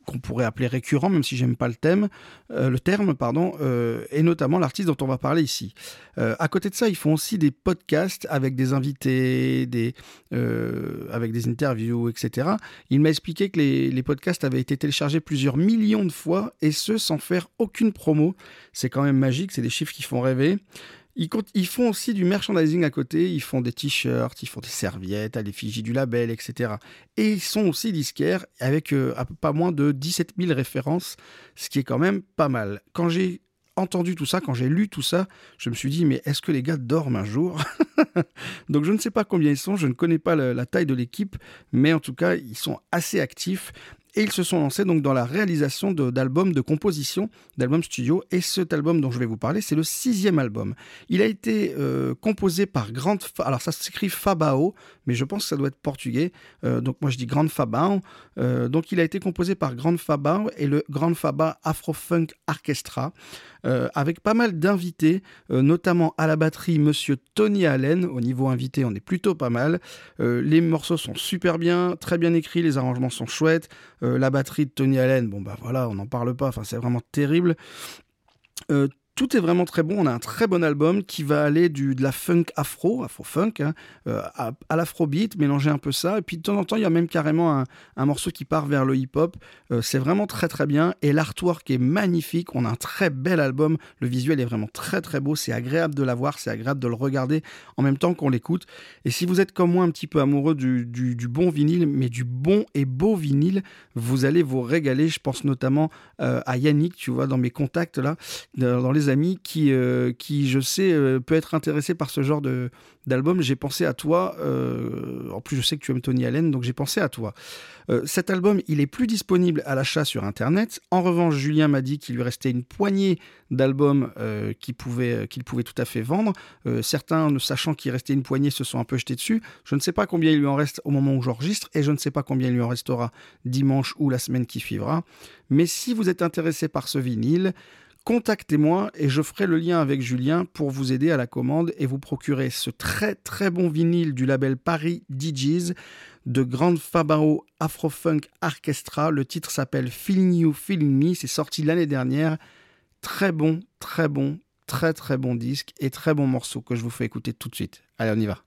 qu'on pourrait appeler récurrents, même si j'aime pas le thème, euh, le terme, pardon, et notamment l'artiste dont on va parler ici. À côté de ça, ils font aussi des podcasts avec des invités, avec des interviews, etc. Il m'a expliqué que les podcasts avaient été téléchargés plusieurs millions de fois, et ce sans faire aucune promo. C'est quand même magique, c'est des chiffres qui font rêver. Ils, font aussi du merchandising à côté, ils font des t-shirts, ils font des serviettes à l'effigie du label, etc. Et ils sont aussi disquaires avec euh, pas moins de 17 000 références, ce qui est quand même pas mal. Quand j'ai entendu tout ça, quand j'ai lu tout ça, je me suis dit, mais est-ce que les gars dorment un jour? Donc je ne sais pas combien ils sont, je ne connais pas la taille de l'équipe, mais en tout cas, ils sont assez actifs. Et ils se sont lancés donc dans la réalisation d'albums de composition, d'albums studio. Et cet album dont je vais vous parler, c'est le sixième album. Il a été euh, composé par Grande... Fa- Alors ça s'écrit Fabao, mais je pense que ça doit être portugais. Euh, donc moi je dis Grande Fabao. Euh, donc il a été composé par Grande Fabao et le Grande Faba Afro-Funk Orchestra, euh, avec pas mal d'invités, euh, notamment à la batterie Monsieur Tony Allen. Au niveau invité, on est plutôt pas mal. Euh, les morceaux sont super bien, très bien écrits, les arrangements sont chouettes. La batterie de Tony Allen, bon bah voilà, on n'en parle pas, enfin c'est vraiment terrible. Tout est vraiment très bon. On a un très bon album qui va aller du, de la funk afro, afro-funk, hein, euh, à, à l'afrobeat, mélanger un peu ça. Et puis de temps en temps, il y a même carrément un, un morceau qui part vers le hip-hop. Euh, c'est vraiment très très bien. Et l'artwork est magnifique. On a un très bel album. Le visuel est vraiment très très beau. C'est agréable de l'avoir, c'est agréable de le regarder en même temps qu'on l'écoute. Et si vous êtes comme moi un petit peu amoureux du, du- bon vinyle, mais du bon et beau vinyle, vous allez vous régaler. Je pense notamment euh, à Yannick, tu vois, dans mes contacts là, dans dans amis, qui, euh, qui je sais, euh, peut être intéressé par ce genre d'album. J'ai pensé à toi. euh, en plus, je sais que tu aimes Tony Allen, donc j'ai pensé à toi. Cet album, il est plus disponible à l'achat sur Internet. En revanche, Julien m'a dit qu'il lui restait une poignée d'albums qu'il pouvait, qu'il pouvait tout à fait vendre. Certains, ne sachant qu'il restait une poignée, se sont un peu jetés dessus. Je ne sais pas combien il lui en reste au moment où j'enregistre et je ne sais pas combien il lui en restera dimanche ou la semaine qui suivra. Mais si vous êtes intéressé par ce vinyle, contactez-moi et je ferai le lien avec Julien pour vous aider à la commande et vous procurer ce très très bon vinyle du label Paris DJs de Grande Fabao Afrofunk Orchestra. Le titre s'appelle Feeling You, Feeling Me. C'est sorti l'année dernière. Très bon, très bon, très très bon disque et très bon morceau que je vous fais écouter tout de suite. Allez, on y va.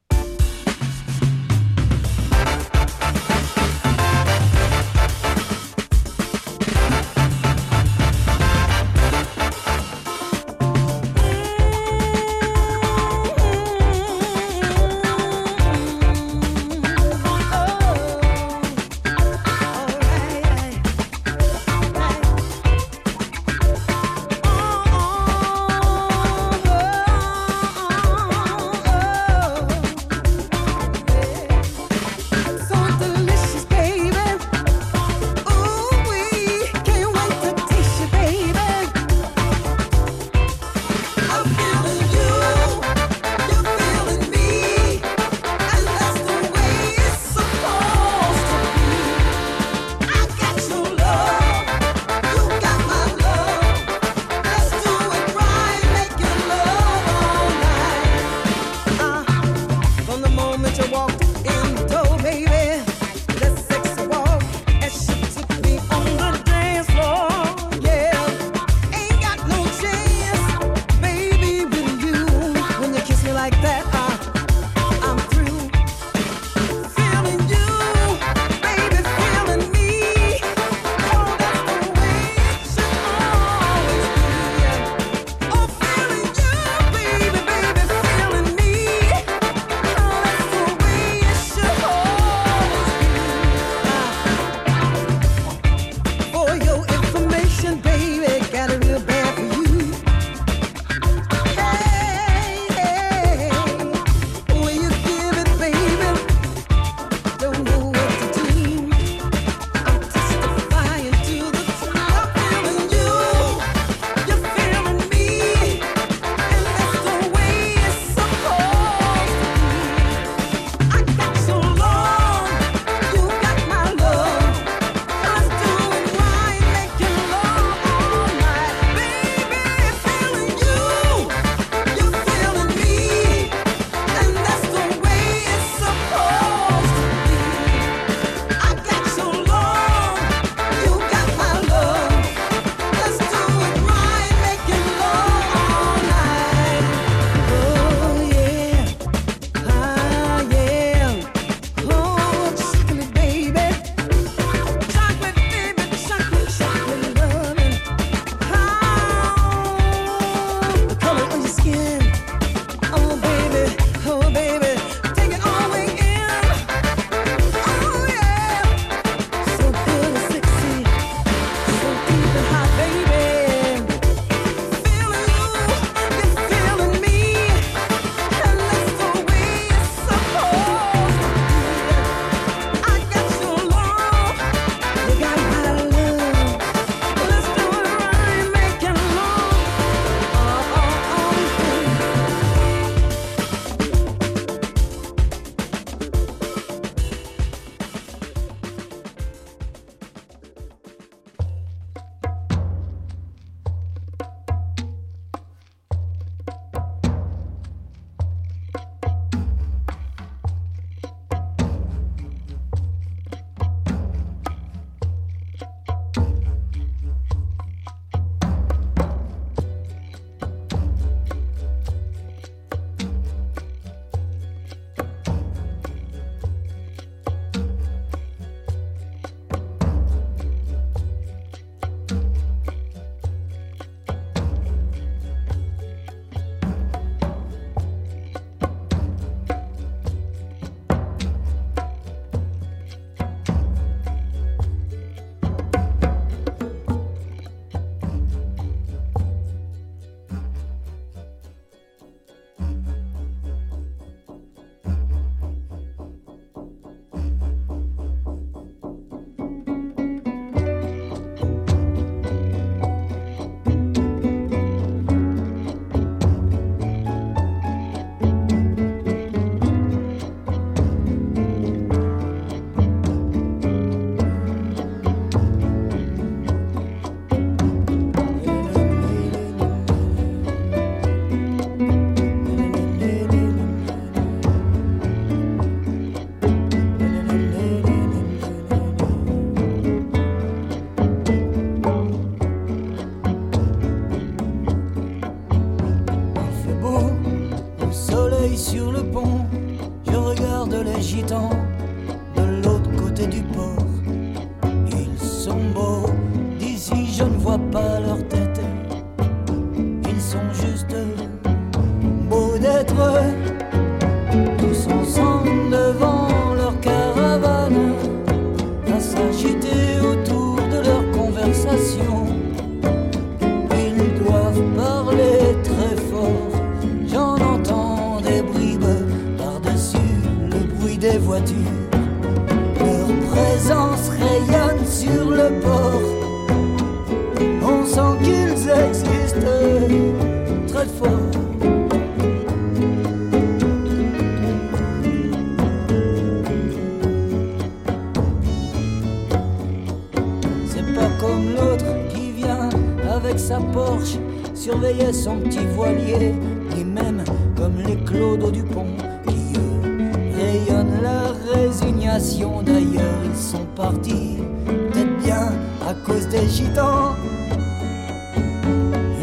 Sa Porsche surveiller son petit voilier, ni même comme les Claude Dupont qui eux rayonnent la résignation. D'ailleurs, ils sont partis, peut-être bien à cause des gitans.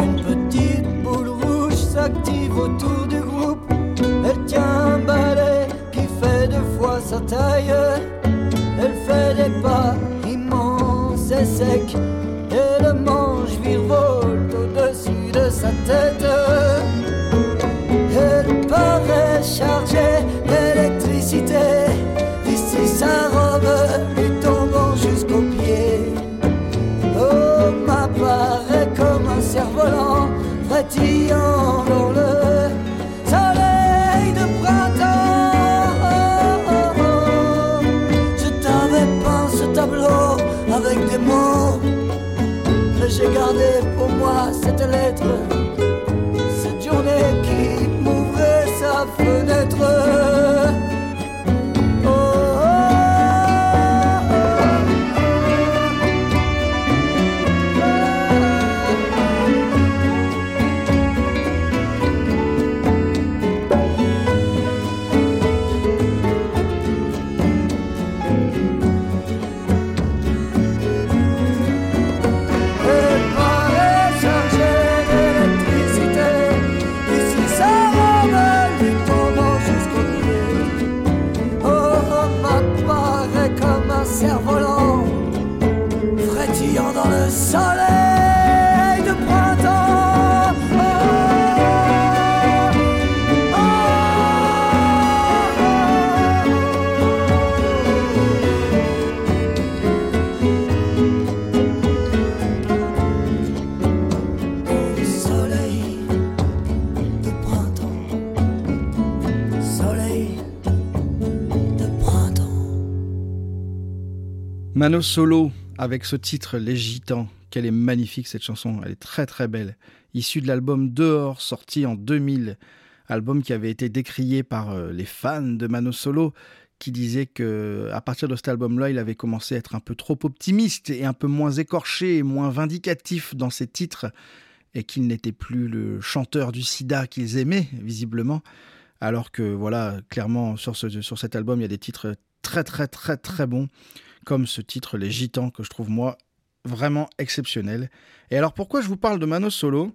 Une petite boule rouge s'active autour du groupe. Elle tient un balai qui fait deux fois sa taille. Elle fait des pas immenses et secs. Et le manche virevolte au-dessus de sa tête. Elle paraît chargée d'électricité. Ici, sa robe lui tombant jusqu'aux pieds. Oh, m'apparaît comme un cerf-volant frétillant dans j'ai gardé pour moi cette lettre, cette journée qui m'ouvrait sa fenêtre. Mano Solo avec ce titre Les Gitans. Quelle est magnifique cette chanson, elle est très très belle. Issue de l'album Dehors, sorti en 2000. Album qui avait été décrié par euh, les fans de Mano Solo qui disaient que à partir de cet album-là, il avait commencé à être un peu trop optimiste et un peu moins écorché et moins vindicatif dans ses titres et qu'il n'était plus le chanteur du sida qu'ils aimaient visiblement. Alors que voilà, clairement sur, ce, sur cet album, il y a des titres très très très très bons comme ce titre Les Gitans que je trouve moi vraiment exceptionnel. Et alors pourquoi je vous parle de Mano Solo?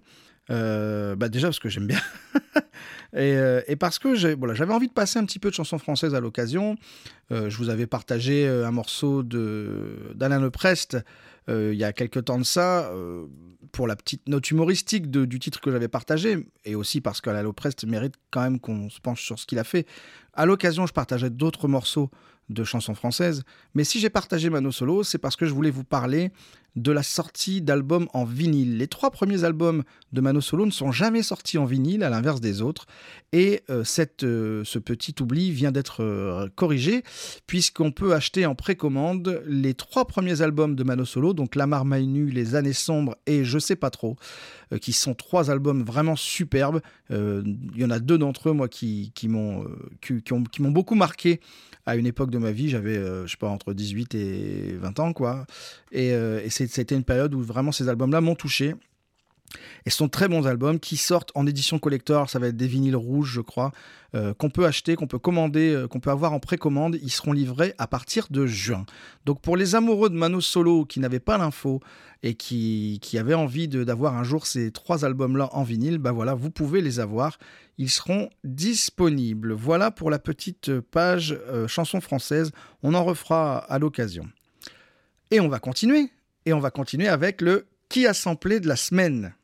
Euh, bah déjà parce que j'aime bien et, euh, et parce que j'avais envie de passer un petit peu de chansons françaises à l'occasion. Euh, je vous avais partagé un morceau d'Alain Leprest il y a quelques temps de ça pour la petite note humoristique de- du titre que j'avais partagé et aussi parce qu'Alain Leprest mérite quand même qu'on se penche sur ce qu'il a fait. À l'occasion, je partageais d'autres morceaux de chansons françaises, mais si j'ai partagé Mano Solo, c'est parce que je voulais vous parler de la sortie d'albums en vinyle. Les trois premiers albums de Mano Solo ne sont jamais sortis en vinyle, à l'inverse des autres. Et euh, cette, euh, ce petit oubli vient d'être euh, corrigé, puisqu'on peut acheter en précommande les trois premiers albums de Mano Solo, donc La Marmaille Nue, Les Années Sombres et Je sais pas trop, qui sont trois albums vraiment superbes. Il y en a deux d'entre eux, moi, qui, qui m'ont qui, qui ont- qui m'ont beaucoup marqué à une époque de ma vie. J'avais, euh, je sais pas, entre 18 et 20 ans, quoi. Et, euh, c'était une période où vraiment ces albums-là m'ont touché. Et ce sont très bons albums qui sortent en édition collector. Ça va être des vinyles rouges, je crois, euh, qu'on peut acheter, qu'on peut commander, euh, qu'on peut avoir en précommande. Ils seront livrés à partir de juin. Donc pour les amoureux de Mano Solo qui n'avaient pas l'info et qui, qui avaient envie d'avoir un jour ces trois albums-là en vinyle, bah voilà, vous pouvez les avoir. Ils seront disponibles. Voilà pour la petite page euh, chanson française. On en refera à l'occasion. Et on va continuer. Et on va continuer avec le qui a samplé de la semaine.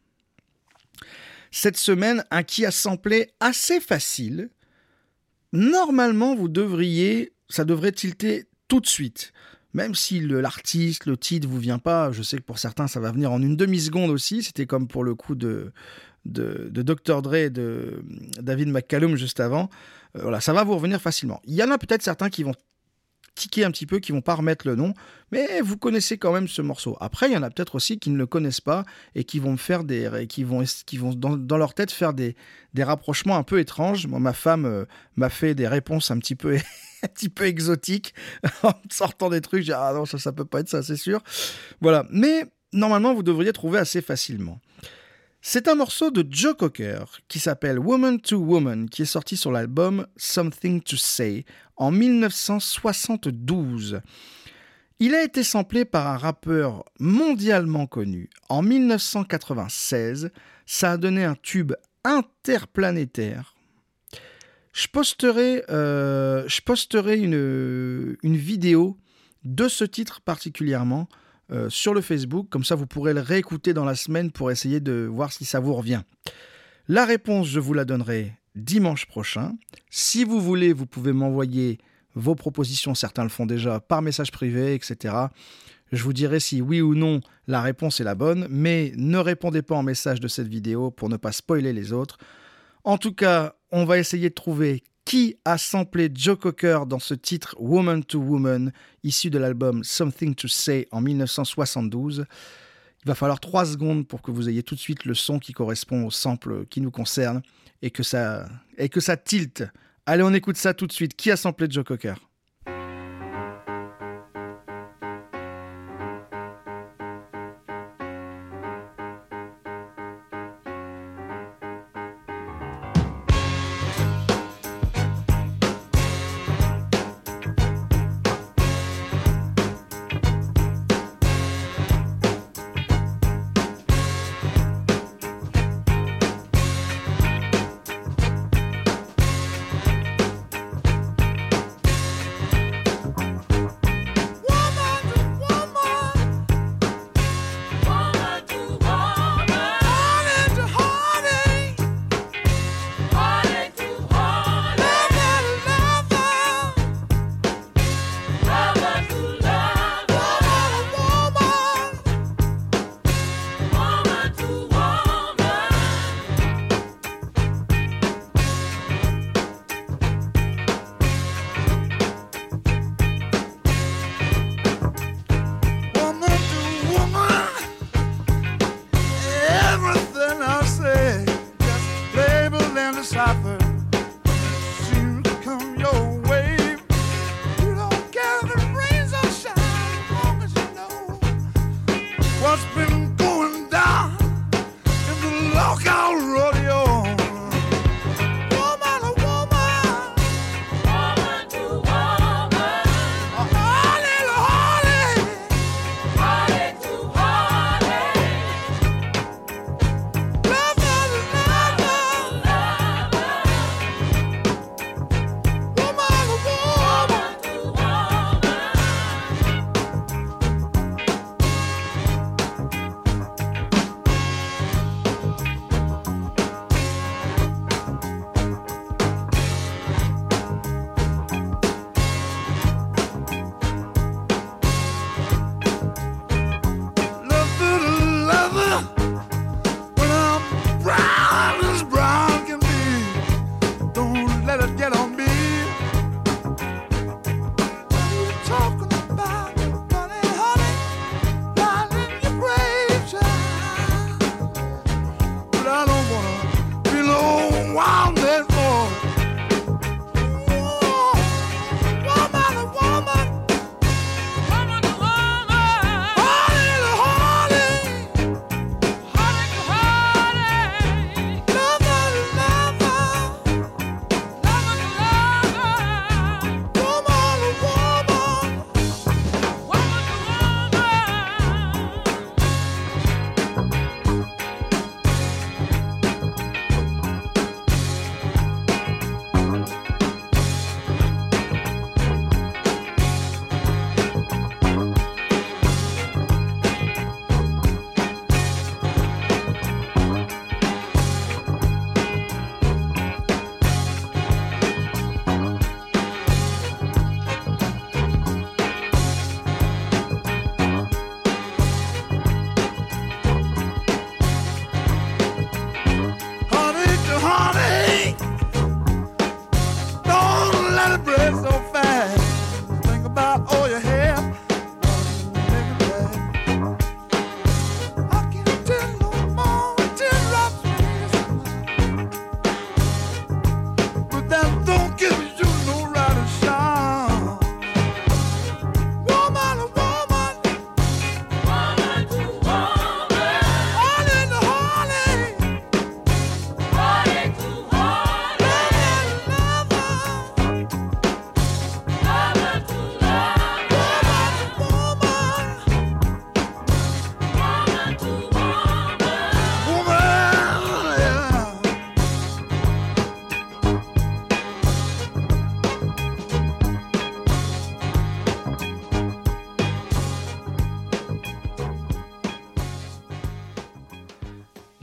Cette semaine, un qui a samplé assez facile. Normalement, vous devriez, ça devrait tilter tout de suite. Même si le- l'artiste, le titre vous vient pas, je sais que pour certains ça va venir en une demi-seconde aussi. C'était comme pour le coup de, de, de Dr. Dre et de David McCallum juste avant. Euh, voilà, ça va vous revenir facilement. Il y en a peut-être certains qui vont un petit peu, qui vont pas remettre le nom, mais vous connaissez quand même ce morceau. Après, il y en a peut-être aussi qui ne le connaissent pas et qui vont faire des, qui vont, qui vont dans, dans leur tête faire des, des rapprochements un peu étranges. Moi, ma femme euh, m'a fait des réponses un petit peu, un petit peu exotiques en sortant des trucs. J'ai ah non, ça, ça peut pas être ça, c'est sûr. Voilà. Mais normalement, vous devriez trouver assez facilement. C'est un morceau de Joe Cocker qui s'appelle Woman to Woman, qui est sorti sur l'album Something to Say en 1972. Il a été samplé par un rappeur mondialement connu en 1996. Ça a donné un tube interplanétaire. Je posterai, euh, une vidéo de ce titre particulièrement euh, sur le Facebook. Comme ça, vous pourrez le réécouter dans la semaine pour essayer de voir si ça vous revient. La réponse, je vous la donnerai dimanche prochain. Si vous voulez, vous pouvez m'envoyer vos propositions. Certains le font déjà par message privé, etc. Je vous dirai si oui ou non la réponse est la bonne, mais ne répondez pas en message de cette vidéo pour ne pas spoiler les autres. En tout cas, on va essayer de trouver qui a samplé Joe Cocker dans ce titre Woman to Woman, issu de l'album Something to Say en 1972. Il va falloir trois secondes pour que vous ayez tout de suite le son qui correspond au sample qui nous concerne et que ça, et que ça tilte. Allez, on écoute ça tout de suite. Qui a samplé Joe Cocker?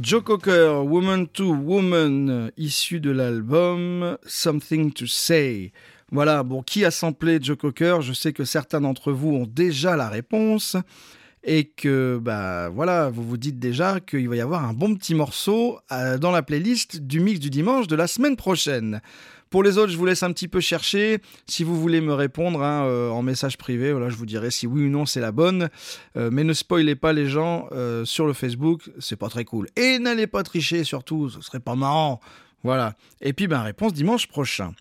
Joe Cocker, Woman to Woman, issu de l'album Something to Say. Voilà, bon, qui a samplé Joe Cocker Je sais que certains d'entre vous ont déjà la réponse et que, bah voilà, vous vous dites déjà qu'il va y avoir un bon petit morceau euh, dans la playlist du mix du dimanche de la semaine prochaine. Pour les autres, je vous laisse un petit peu chercher. Si vous voulez me répondre hein, euh, en message privé, voilà, je vous dirai si oui ou non c'est la bonne. Euh, mais ne spoilez pas les gens euh, sur le Facebook, c'est pas très cool. Et n'allez pas tricher surtout, ce serait pas marrant. Voilà. Et puis, ben, réponse dimanche prochain.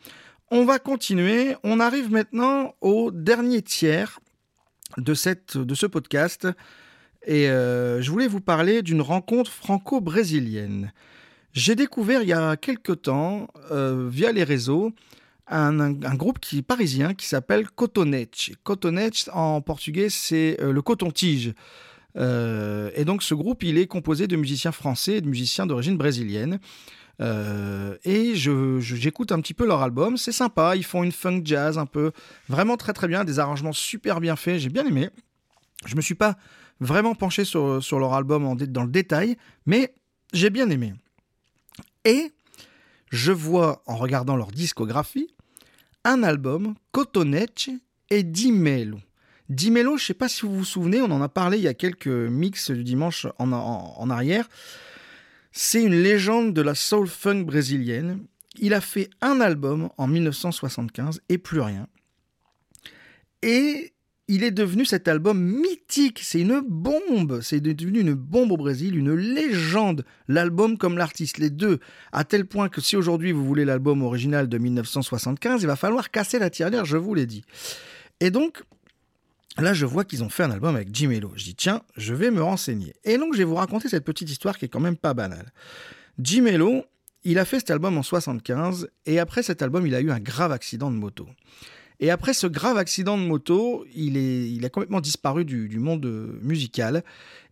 On va continuer. On arrive maintenant au dernier tiers de, cette, de ce podcast. Et je voulais vous parler d'une rencontre franco-brésilienne. J'ai découvert il y a quelque temps, euh, via les réseaux, un, groupe qui, parisien qui s'appelle Cotonete. Cotonete, en portugais, c'est euh, le coton-tige. Euh, et donc ce groupe, il est composé de musiciens français et de musiciens d'origine brésilienne. Et j'écoute un petit peu leur album, c'est sympa, ils font une funk jazz un peu, vraiment très très bien, des arrangements super bien faits, j'ai bien aimé. Je me suis pas vraiment penché sur, leur album dans le détail, mais j'ai bien aimé. Et je vois, en regardant leur discographie, un album, Cotonete et Dimelo. Dimelo, je ne sais pas si vous vous souvenez, on en a parlé il y a quelques mix du dimanche en, en- en arrière. C'est une légende de la soul funk brésilienne. Il a fait un album en 1975 et plus rien. Et il est devenu cet album mythique. C'est une bombe. C'est devenu une bombe au Brésil, une légende. L'album comme l'artiste, les deux. À tel point que si aujourd'hui vous voulez l'album original de 1975, il va falloir casser la tirelire, je vous l'ai dit. Et donc, là, je vois qu'ils ont fait un album avec Jim Mello. Je dis, tiens, je vais me renseigner. Et donc, je vais vous raconter cette petite histoire qui est quand même pas banale. Jim il a fait cet album en 75, et après cet album, il a eu un grave accident de moto. Et après ce grave accident de moto, il, est, il a complètement disparu du, monde euh, musical,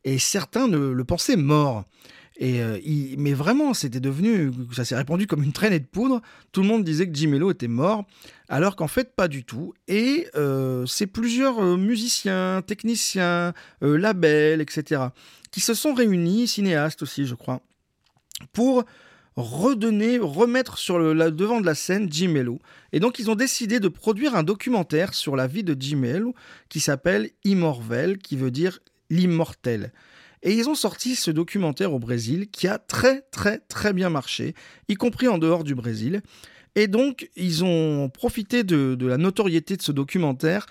et certains le pensaient mort. Et euh, mais vraiment, c'était devenu, ça s'est répandu comme une traînée de poudre. Tout le monde disait que Jim était mort, alors qu'en fait, pas du tout. Et euh, c'est plusieurs musiciens, techniciens, labels, etc., qui se sont réunis, cinéastes aussi, je crois, pour redonner, remettre sur le la- devant de la scène Jim. Et donc, ils ont décidé de produire un documentaire sur la vie de Jim qui s'appelle Immorvel, qui veut dire l'immortel. Et ils ont sorti ce documentaire au Brésil qui a très très très bien marché, y compris en dehors du Brésil. Et donc, ils ont profité de la notoriété de ce documentaire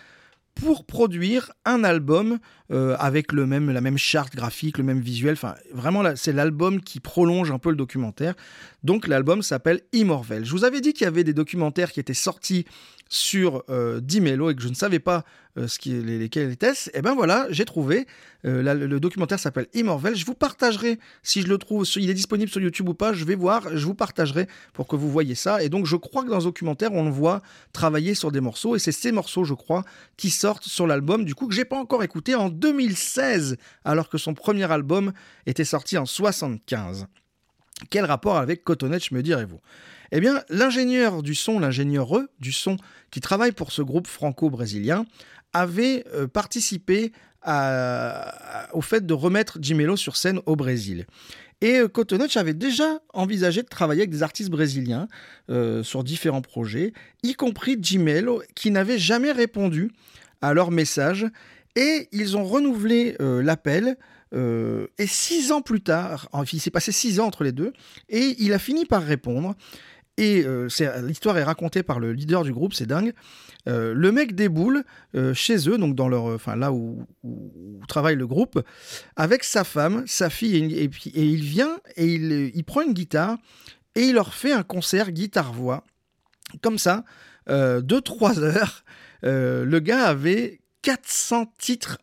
pour produire un album euh, avec le même, la même charte graphique, le même visuel. Enfin, vraiment, c'est l'album qui prolonge un peu le documentaire. Donc, l'album s'appelle Immorvel. Je vous avais dit qu'il y avait des documentaires qui étaient sortis sur euh, Dimelo et que je ne savais pas euh, ce lesquels étaient-ce. Et ben voilà, j'ai trouvé. Euh, le, documentaire s'appelle Immorvel. Je vous partagerai, si je le trouve, il est disponible sur YouTube ou pas, je vais voir, je vous partagerai pour que vous voyez ça. Et donc, je crois que dans ce documentaire, on le voit travailler sur des morceaux. Et c'est ces morceaux, je crois, qui sortent sur l'album, du coup, que j'ai pas encore écouté en 2016, alors que son premier album était sorti en 75. Quel rapport avec Cotonette, me direz-vous? Eh bien, l'ingénieur du son, l'ingénieur E du son, qui travaille pour ce groupe franco-brésilien, avait euh, participé au fait de remettre Jimelo sur scène au Brésil. Et euh, Cotonete avait déjà envisagé de travailler avec des artistes brésiliens euh, sur différents projets, y compris Jimelo, qui n'avait jamais répondu à leur message. Et ils ont renouvelé euh, l'appel. euh, et six ans plus tard, il s'est passé six ans entre les deux, et il a fini par répondre. Et euh, l'histoire est racontée par le leader du groupe, c'est dingue. Le mec déboule chez eux, donc dans leur, enfin là où, travaille le groupe, avec sa femme, sa fille, et, et il vient et il, il prend une guitare et il leur fait un concert guitare-voix, comme ça, de trois heures. Le gars avait 400 titres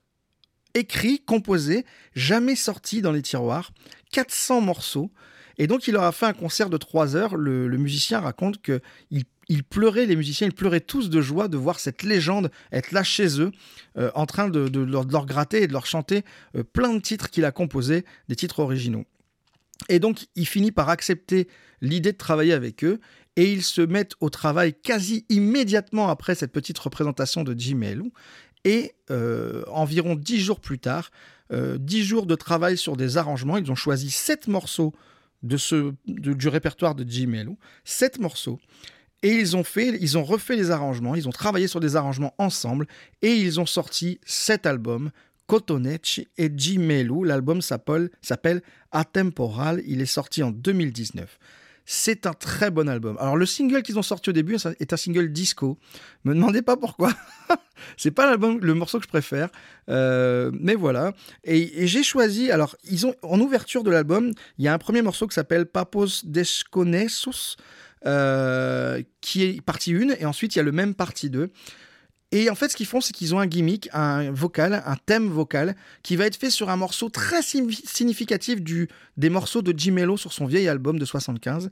écrits, composés, jamais sortis dans les tiroirs, 400 morceaux. Et donc il leur a fait un concert de trois heures. Le, musicien raconte que il, les musiciens, ils pleuraient tous de joie de voir cette légende être là chez eux, euh, en train de, leur, gratter et de leur chanter euh, plein de titres qu'il a composés, des titres originaux. Et donc il finit par accepter l'idée de travailler avec eux et ils se mettent au travail quasi immédiatement après cette petite représentation de Jim Elou. Et euh, environ dix jours plus tard, euh, dix jours de travail sur des arrangements, ils ont choisi sept morceaux de ce, du répertoire de Jim Mello, sept morceaux. Et ils ont fait, ils ont refait les arrangements, ils ont travaillé sur des arrangements ensemble et ils ont sorti sept albums, Cotonech et Jim Mello. L'album s'appelle, s'appelle Atemporal. Il est sorti en 2019. C'est un très bon album. Alors le single qu'ils ont sorti au début est un single disco. Me demandez pas pourquoi. c'est pas l'album, le morceau que je préfère, Euh, mais voilà. Et, j'ai choisi. Alors ils ont en ouverture de l'album, il y a un premier morceau qui s'appelle Papos Desconexus, euh, qui est partie 1, et ensuite il y a le même partie 2. Et en fait, ce qu'ils font, c'est qu'ils ont un gimmick, un vocal, un thème vocal, qui va être fait sur un morceau très signi- significatif du, des morceaux de Jim Mello sur son vieil album de 75.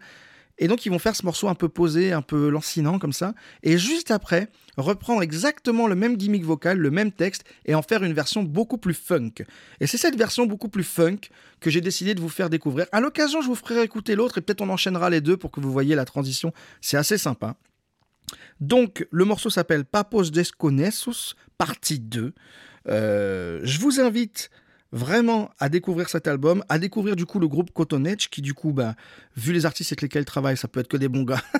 Et donc, ils vont faire ce morceau un peu posé, un peu lancinant comme ça. Et juste après, reprendre exactement le même gimmick vocal, le même texte, et en faire une version beaucoup plus funk. Et c'est cette version beaucoup plus funk que j'ai décidé de vous faire découvrir. À l'occasion, je vous ferai écouter l'autre, et peut-être on enchaînera les deux pour que vous voyez la transition. C'est assez sympa. Donc, le morceau s'appelle Papos Desconexus, partie 2. Euh, je vous invite vraiment à découvrir cet album, à découvrir du coup le groupe Cotonech, qui du coup, bah, vu les artistes avec lesquels ils travaillent, ça peut être que des bons gars.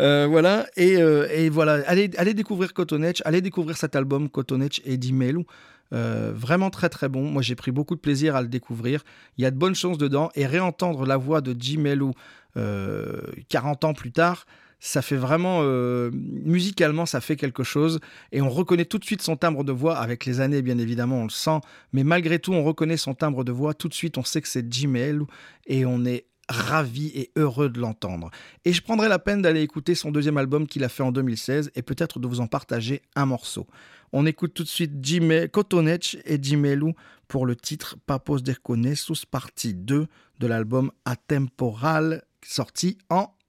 Euh, voilà, et, euh, et voilà, allez, allez découvrir Cotonech, allez découvrir cet album Cotonech et Dimelu. Euh, vraiment très très bon. Moi j'ai pris beaucoup de plaisir à le découvrir. Il y a de bonnes choses dedans et réentendre la voix de Jimelu euh, 40 ans plus tard, ça fait vraiment euh, musicalement ça fait quelque chose et on reconnaît tout de suite son timbre de voix avec les années bien évidemment on le sent mais malgré tout on reconnaît son timbre de voix tout de suite on sait que c'est Jimelu et on est ravi et heureux de l'entendre. Et je prendrai la peine d'aller écouter son deuxième album qu'il a fait en 2016 et peut-être de vous en partager un morceau. On écoute tout de suite Jime, Cotonech et Jimelu pour le titre Papos Desconexus, partie 2 de l'album Atemporal, sorti en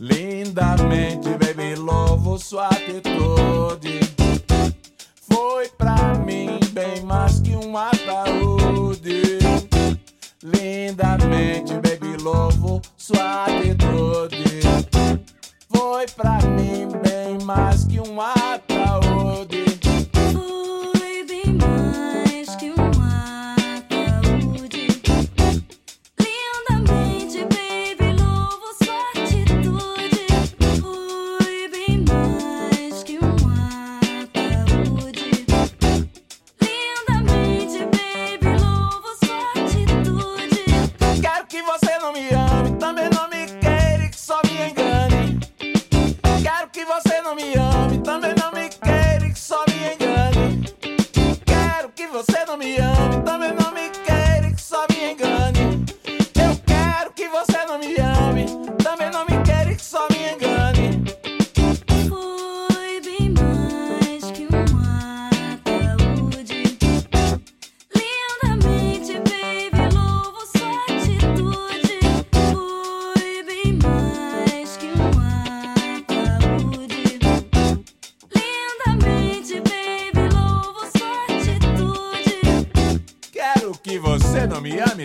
Lindamente, baby, louvo sua atitude. Foi pra mim bem mais que um ataúde. Lindamente, baby, louvo sua atitude. Foi pra mim bem mais que um ataúde.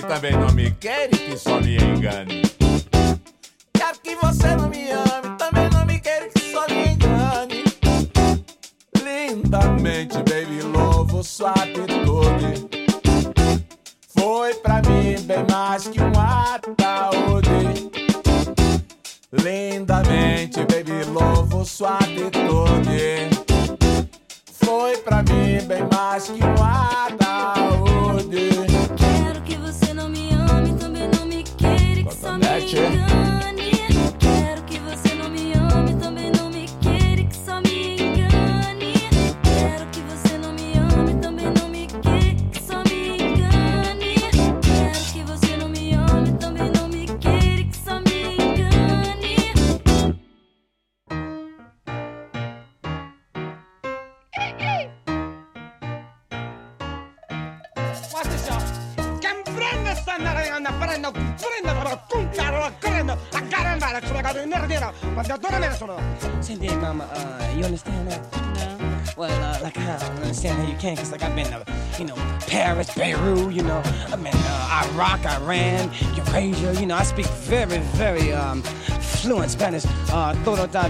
Também não me queira e que só me engane.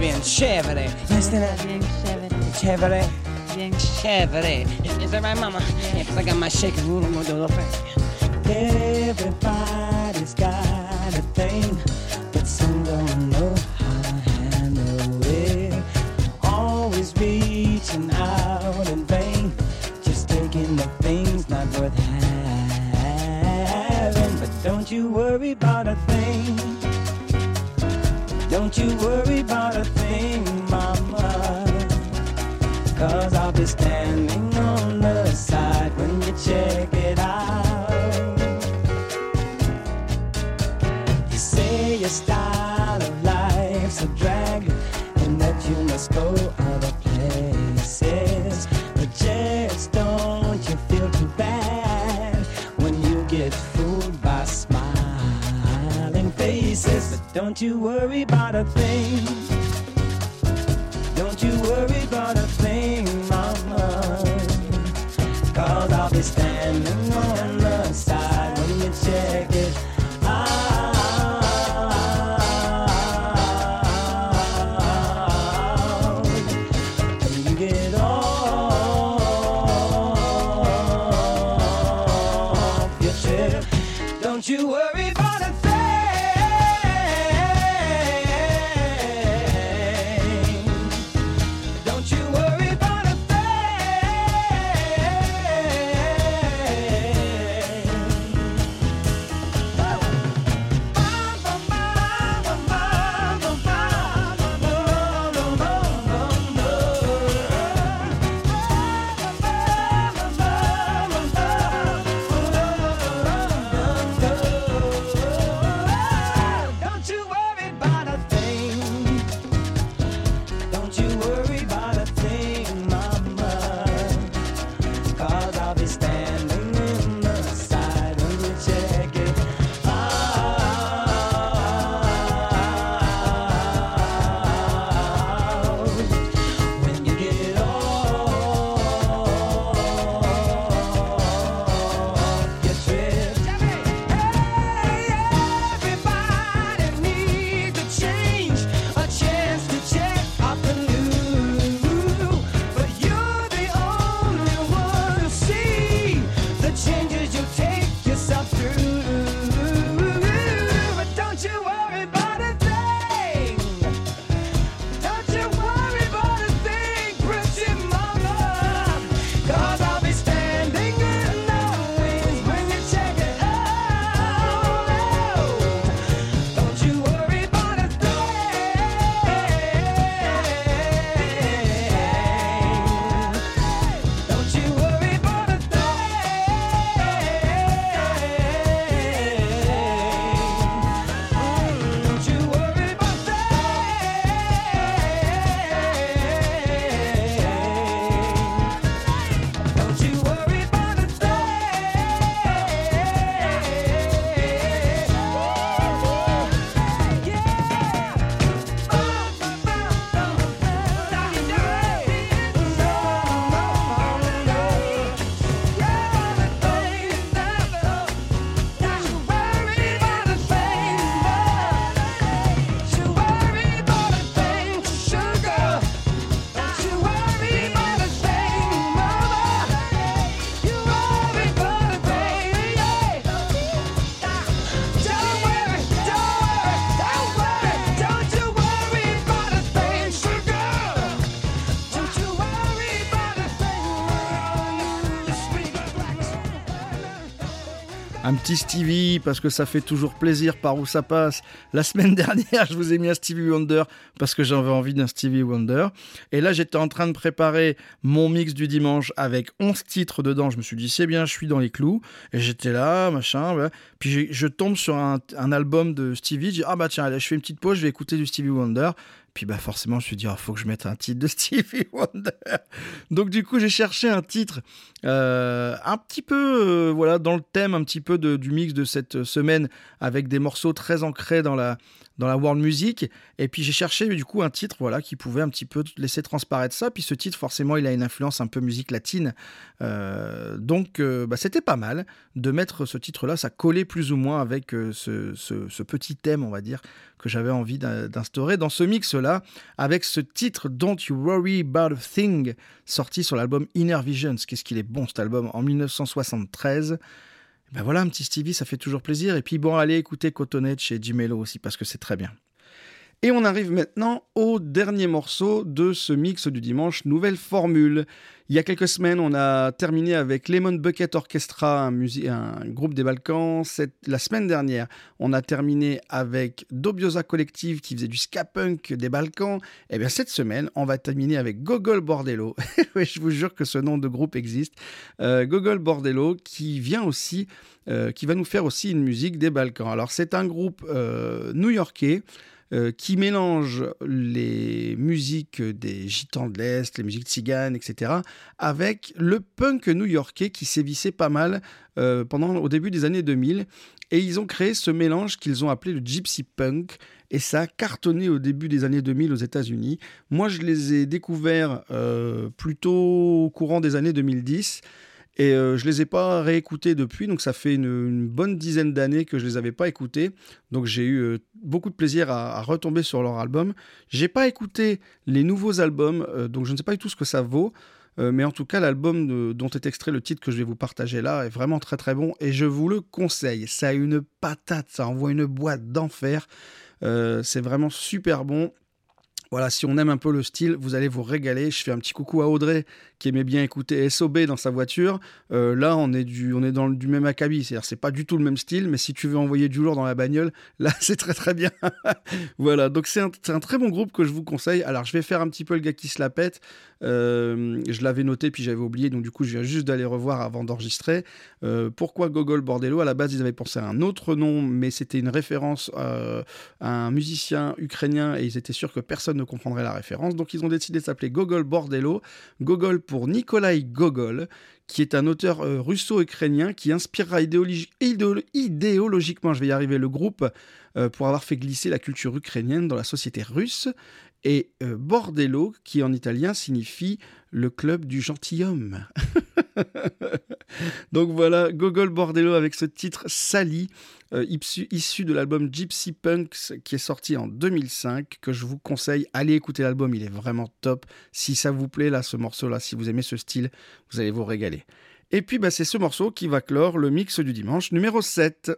więc siewry. Jestem siewry. Siewry. Jestem my mama. I got my shake and roll my Everybody's got a thing. standing on the side. When you check Un petit Stevie, parce que ça fait toujours plaisir par où ça passe. La semaine dernière, je vous ai mis un Stevie Wonder, parce que j'avais envie d'un Stevie Wonder. Et là, j'étais en train de préparer mon mix du dimanche avec 11 titres dedans. Je me suis dit, c'est bien, je suis dans les clous. Et j'étais là, machin. Puis je tombe sur un, un album de Stevie. Je dis, ah bah tiens, allez, je fais une petite pause, je vais écouter du Stevie Wonder. Puis bah forcément, je me suis dit, il faut que je mette un titre de Stevie Wonder. Donc du coup, j'ai cherché un titre euh, un petit peu, euh, voilà, dans le thème un petit peu du mix de cette semaine, avec des morceaux très ancrés dans la dans la world music. Et puis j'ai cherché du coup un titre, voilà, qui pouvait un petit peu laisser transparaître ça. Puis ce titre, forcément, il a une influence un peu musique latine. Euh, donc euh, bah, c'était pas mal de mettre ce titre-là. Ça collait plus ou moins avec euh, ce, ce- ce petit thème, on va dire, que j'avais envie d'in- d'instaurer dans ce mix-là, avec ce titre Don't You Worry About a Thing, sorti sur l'album Inner Visions. Qu'est-ce qu'il est bon cet album en 1973. Ben voilà, un petit Stevie, ça fait toujours plaisir. Et puis bon, allez écouter Cotonette chez Jimelo aussi, parce que c'est très bien. Et on arrive maintenant au dernier morceau de ce mix du dimanche, nouvelle formule. Il y a quelques semaines, on a terminé avec Lemon Bucket Orchestra, un, groupe des Balkans. Cette- la semaine dernière, on a terminé avec Dobiosa Collective qui faisait du ska punk des Balkans. Et bien cette semaine, on va terminer avec Gogol Bordello. Je vous jure que ce nom de groupe existe. Euh, Gogol Bordello qui vient aussi, euh, qui va nous faire aussi une musique des Balkans. Alors c'est un groupe euh, new-yorkais euh, qui mélange les musiques des gitans de l'Est, les musiques tziganes, etc., avec le punk new-yorkais qui sévissait pas mal euh, pendant, au début des années 2000. Et ils ont créé ce mélange qu'ils ont appelé le gypsy punk. Et ça a cartonné au début des années 2000 aux États-Unis. Moi, je les ai découverts euh, plutôt au courant des années 2010. Et euh, je les ai pas réécoutés depuis, donc ça fait une, bonne dizaine d'années que je les avais pas écoutés. Donc j'ai eu euh, beaucoup de plaisir à, retomber sur leur album. J'ai pas écouté les nouveaux albums, euh, donc je ne sais pas du tout ce que ça vaut. Euh, mais en tout cas, l'album dont est extrait le titre que je vais vous partager là est vraiment très très bon et je vous le conseille. Ça a une patate, ça envoie une boîte d'enfer. C'est vraiment super bon. Voilà, si on aime un peu le style, vous allez vous régaler. Je fais un petit coucou à Audrey qui aimait bien écouter SOB dans sa voiture. Euh, là, on est, du, on est dans le- du même acabit. C'est-à-dire, c'est pas du tout le même style, mais si tu veux envoyer du lourd dans la bagnole, là, c'est très très bien. voilà, donc c'est un, un très bon groupe que je vous conseille. Alors, je vais faire un petit peu le gars qui se la pète. Euh, je l'avais noté, puis j'avais oublié, donc du coup, je viens juste d'aller revoir avant d'enregistrer. Euh, pourquoi Gogol Bordello? À la base, ils avaient pensé à un autre nom, mais c'était une référence à un musicien ukrainien et ils étaient sûrs que personne ne comprendrait la référence. Donc, ils ont décidé de s'appeler Gogol Bordello. Gogol pour Nikolai Gogol, qui est un auteur euh, russo-ukrainien qui inspirera idéologi- idéolo- idéologiquement, je vais y arriver, le groupe euh, pour avoir fait glisser la culture ukrainienne dans la société russe. Et euh, Bordello, qui en italien signifie le club du gentilhomme. Donc voilà, Gogol Bordello avec ce titre Sally, euh, issu, de l'album Gypsy Punks qui est sorti en 2005, que je vous conseille. Allez écouter l'album, il est vraiment top. Si ça vous plaît, là, ce morceau-là, si vous aimez ce style, vous allez vous régaler. Et puis, bah, c'est ce morceau qui va clore le mix du dimanche numéro 7.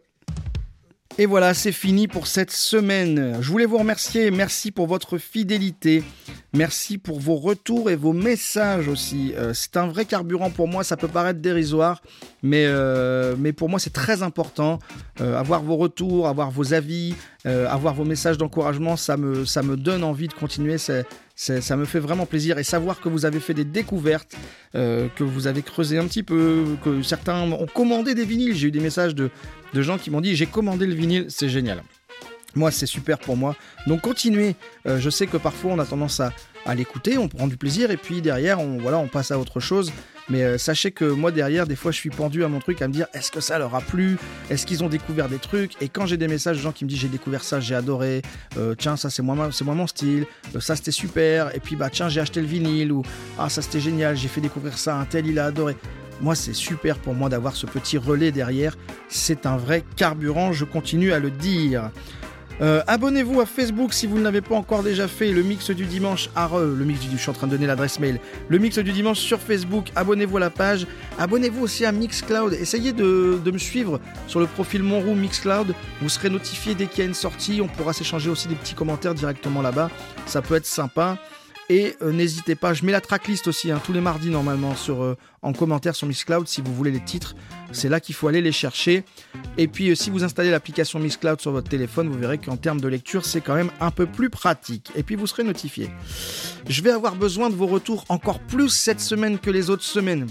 Et voilà, c'est fini pour cette semaine. Je voulais vous remercier. Merci pour votre fidélité. Merci pour vos retours et vos messages aussi. Euh, c'est un vrai carburant pour moi. Ça peut paraître dérisoire, mais, euh, mais pour moi, c'est très important. Euh, avoir vos retours, avoir vos avis, avoir vos messages d'encouragement, ça me, ça me donne envie de continuer. Ça me fait vraiment plaisir. Et savoir que vous avez fait des découvertes, euh, que vous avez creusé un petit peu, que certains ont commandé des vinyles. J'ai eu des messages de, de gens qui m'ont dit j'ai commandé le vinyle, c'est génial. Moi, c'est super pour moi. Donc continuez. Euh, je sais que parfois on a tendance à, à l'écouter, on prend du plaisir et puis derrière, on, voilà, on passe à autre chose. Mais euh, sachez que moi derrière, des fois, je suis pendu à mon truc à me dire est-ce que ça leur a plu? Est-ce qu'ils ont découvert des trucs? Et quand j'ai des messages de gens qui me disent j'ai découvert ça, j'ai adoré. Euh, tiens, ça c'est moi, c'est mon style. Euh, ça c'était super. Et puis bah tiens, j'ai acheté le vinyle ou ah ça c'était génial, j'ai fait découvrir ça. Un tel il a adoré. Moi, c'est super pour moi d'avoir ce petit relais derrière. C'est un vrai carburant, je continue à le dire. Euh, Abonnez-vous à Facebook si vous ne l'avez pas encore déjà fait. Le mix du dimanche, ah, re, le mix du, je suis en train de donner l'adresse mail. Le mix du dimanche sur Facebook. Abonnez-vous à la page. Abonnez-vous aussi à Mixcloud. Essayez de, de me suivre sur le profil Monroe Mixcloud. Vous serez notifié dès qu'il y a une sortie. On pourra s'échanger aussi des petits commentaires directement là-bas. Ça peut être sympa. Et euh, n'hésitez pas, je mets la tracklist aussi hein, tous les mardis normalement sur, euh, en commentaire sur Mixcloud si vous voulez les titres. C'est là qu'il faut aller les chercher. Et puis euh, si vous installez l'application Mixcloud sur votre téléphone, vous verrez qu'en termes de lecture, c'est quand même un peu plus pratique. Et puis vous serez notifié. Je vais avoir besoin de vos retours encore plus cette semaine que les autres semaines.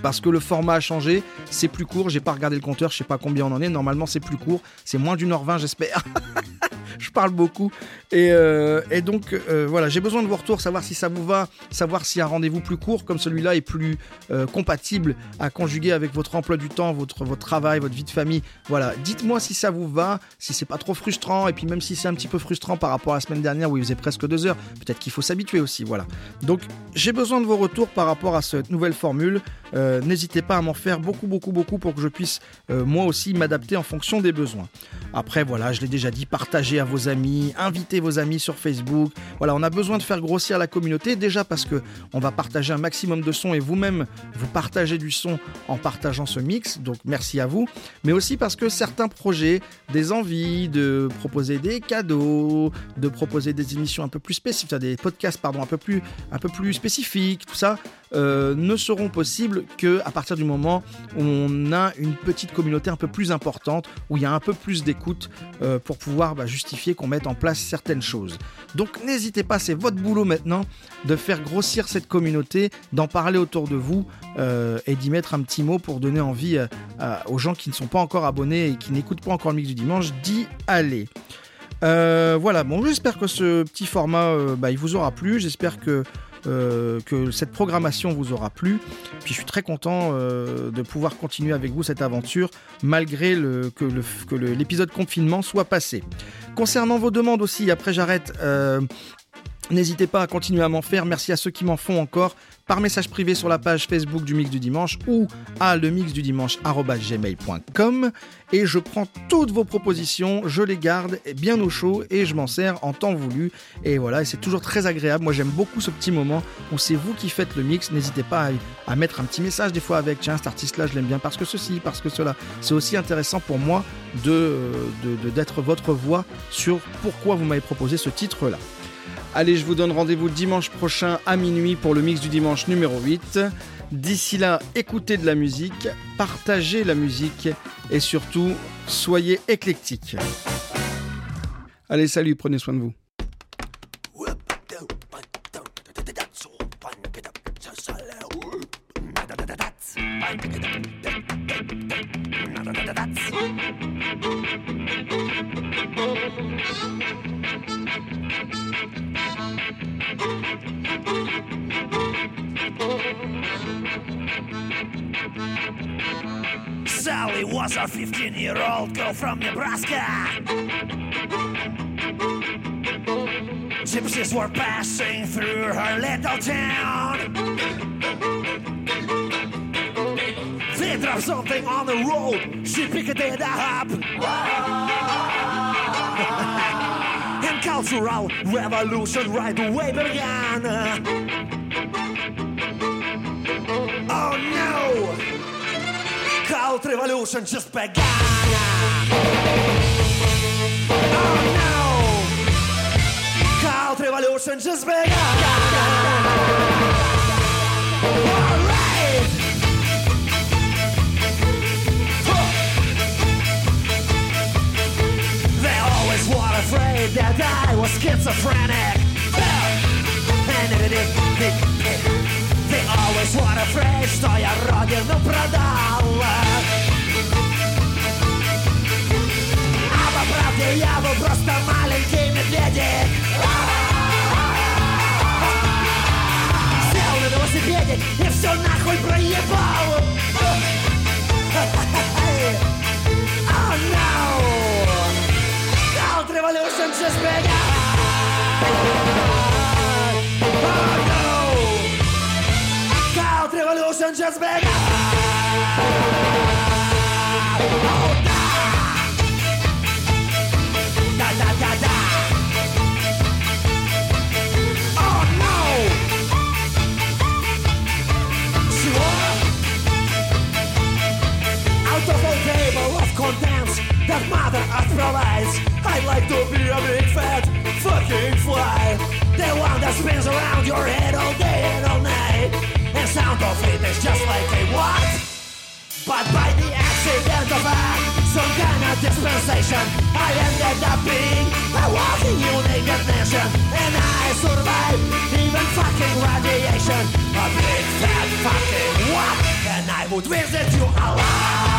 Parce que le format a changé, c'est plus court, j'ai pas regardé le compteur, je sais pas combien on en est, normalement c'est plus court, c'est moins d'une heure vingt j'espère. je parle beaucoup. Et, euh, donc, euh, voilà, j'ai besoin de vos retours, savoir si ça vous va, savoir si un rendez-vous plus court comme celui-là est plus euh, compatible à conjuguer avec votre emploi du temps, votre, votre travail, votre vie de famille. Voilà, dites-moi si ça vous va, si c'est pas trop frustrant, et puis même si c'est un petit peu frustrant par rapport à la semaine dernière où il faisait presque deux heures, peut-être qu'il faut s'habituer aussi. Voilà. Donc, j'ai besoin de vos retours par rapport à cette nouvelle formule. N'hésitez pas à m'en faire beaucoup, beaucoup, beaucoup pour que je puisse moi aussi m'adapter en fonction des besoins. Après, voilà, je l'ai déjà dit, partagez à vos amis, invitez vos amis sur Facebook. Voilà, on a besoin de faire grossir la communauté déjà parce que on va partager un maximum de sons et vous-même vous partagez du son en partageant ce mix. Donc merci à vous, mais aussi parce que certains projets, des envies de proposer des cadeaux, de proposer des émissions un peu plus spécifiques, des podcasts pardon un peu plus un peu plus spécifiques, tout ça. euh, ne seront possibles que à partir du moment où on a une petite communauté un peu plus importante, où il y a un peu plus d'écoute euh, pour pouvoir bah, justifier qu'on mette en place certaines choses. Donc n'hésitez pas, c'est votre boulot maintenant de faire grossir cette communauté, d'en parler autour de vous euh, et d'y mettre un petit mot pour donner envie euh, aux gens qui ne sont pas encore abonnés et qui n'écoutent pas encore le mix du dimanche d'y aller. Voilà, bon, j'espère que ce petit format, bah, il vous aura plu. J'espère que, euh, que cette programmation vous aura plu. Puis je suis très content euh, de pouvoir continuer avec vous cette aventure, malgré que l'épisode confinement soit passé. Concernant vos demandes aussi, après j'arrête. euh, N'hésitez pas à continuer à m'en faire. Merci à ceux qui m'en font encore par message privé sur la page Facebook du Mix du Dimanche ou à le mix du dimanche et je prends toutes vos propositions, je les garde bien au chaud et je m'en sers en temps voulu. Et voilà, c'est toujours très agréable. Moi, j'aime beaucoup ce petit moment où c'est vous qui faites le mix. N'hésitez pas à, mettre un petit message des fois avec tiens, cet artiste-là, je l'aime bien parce que ceci, parce que cela. C'est aussi intéressant pour moi de de- d'être votre voix sur pourquoi vous m'avez proposé ce titre-là. Allez, je vous donne rendez-vous dimanche prochain à minuit pour le mix du dimanche numéro 8. D'ici là, écoutez de la musique, partagez la musique et surtout, soyez éclectiques. Allez, salut, prenez soin de vous. Sally was a 15 year old girl from Nebraska. Gypsies were passing through her little town. They dropped something on the road, she picked it up. cultural revolution right away began. Oh no! Cult revolution just began. Oh no! Cult revolution just began. Alright! Schizophrenic. They always were afraid, что я родину продал. А по правде я был просто маленький медведик. Сел на велосипеде и все нахуй проебал. Oh no! Cult revolution just began. Cult revolution just began. Oh da! Da da da! Oh no! Out of a table of contents that Mother Earth provides, I'd like to be a big fat fucking fly. The one that spins around your head all day and all night. And sound of it is just like a what? But by the accident of a, some kind of dispensation, I ended up being a walking unique nation. And I survived even fucking radiation. A big fat fucking what? And I would visit you alive.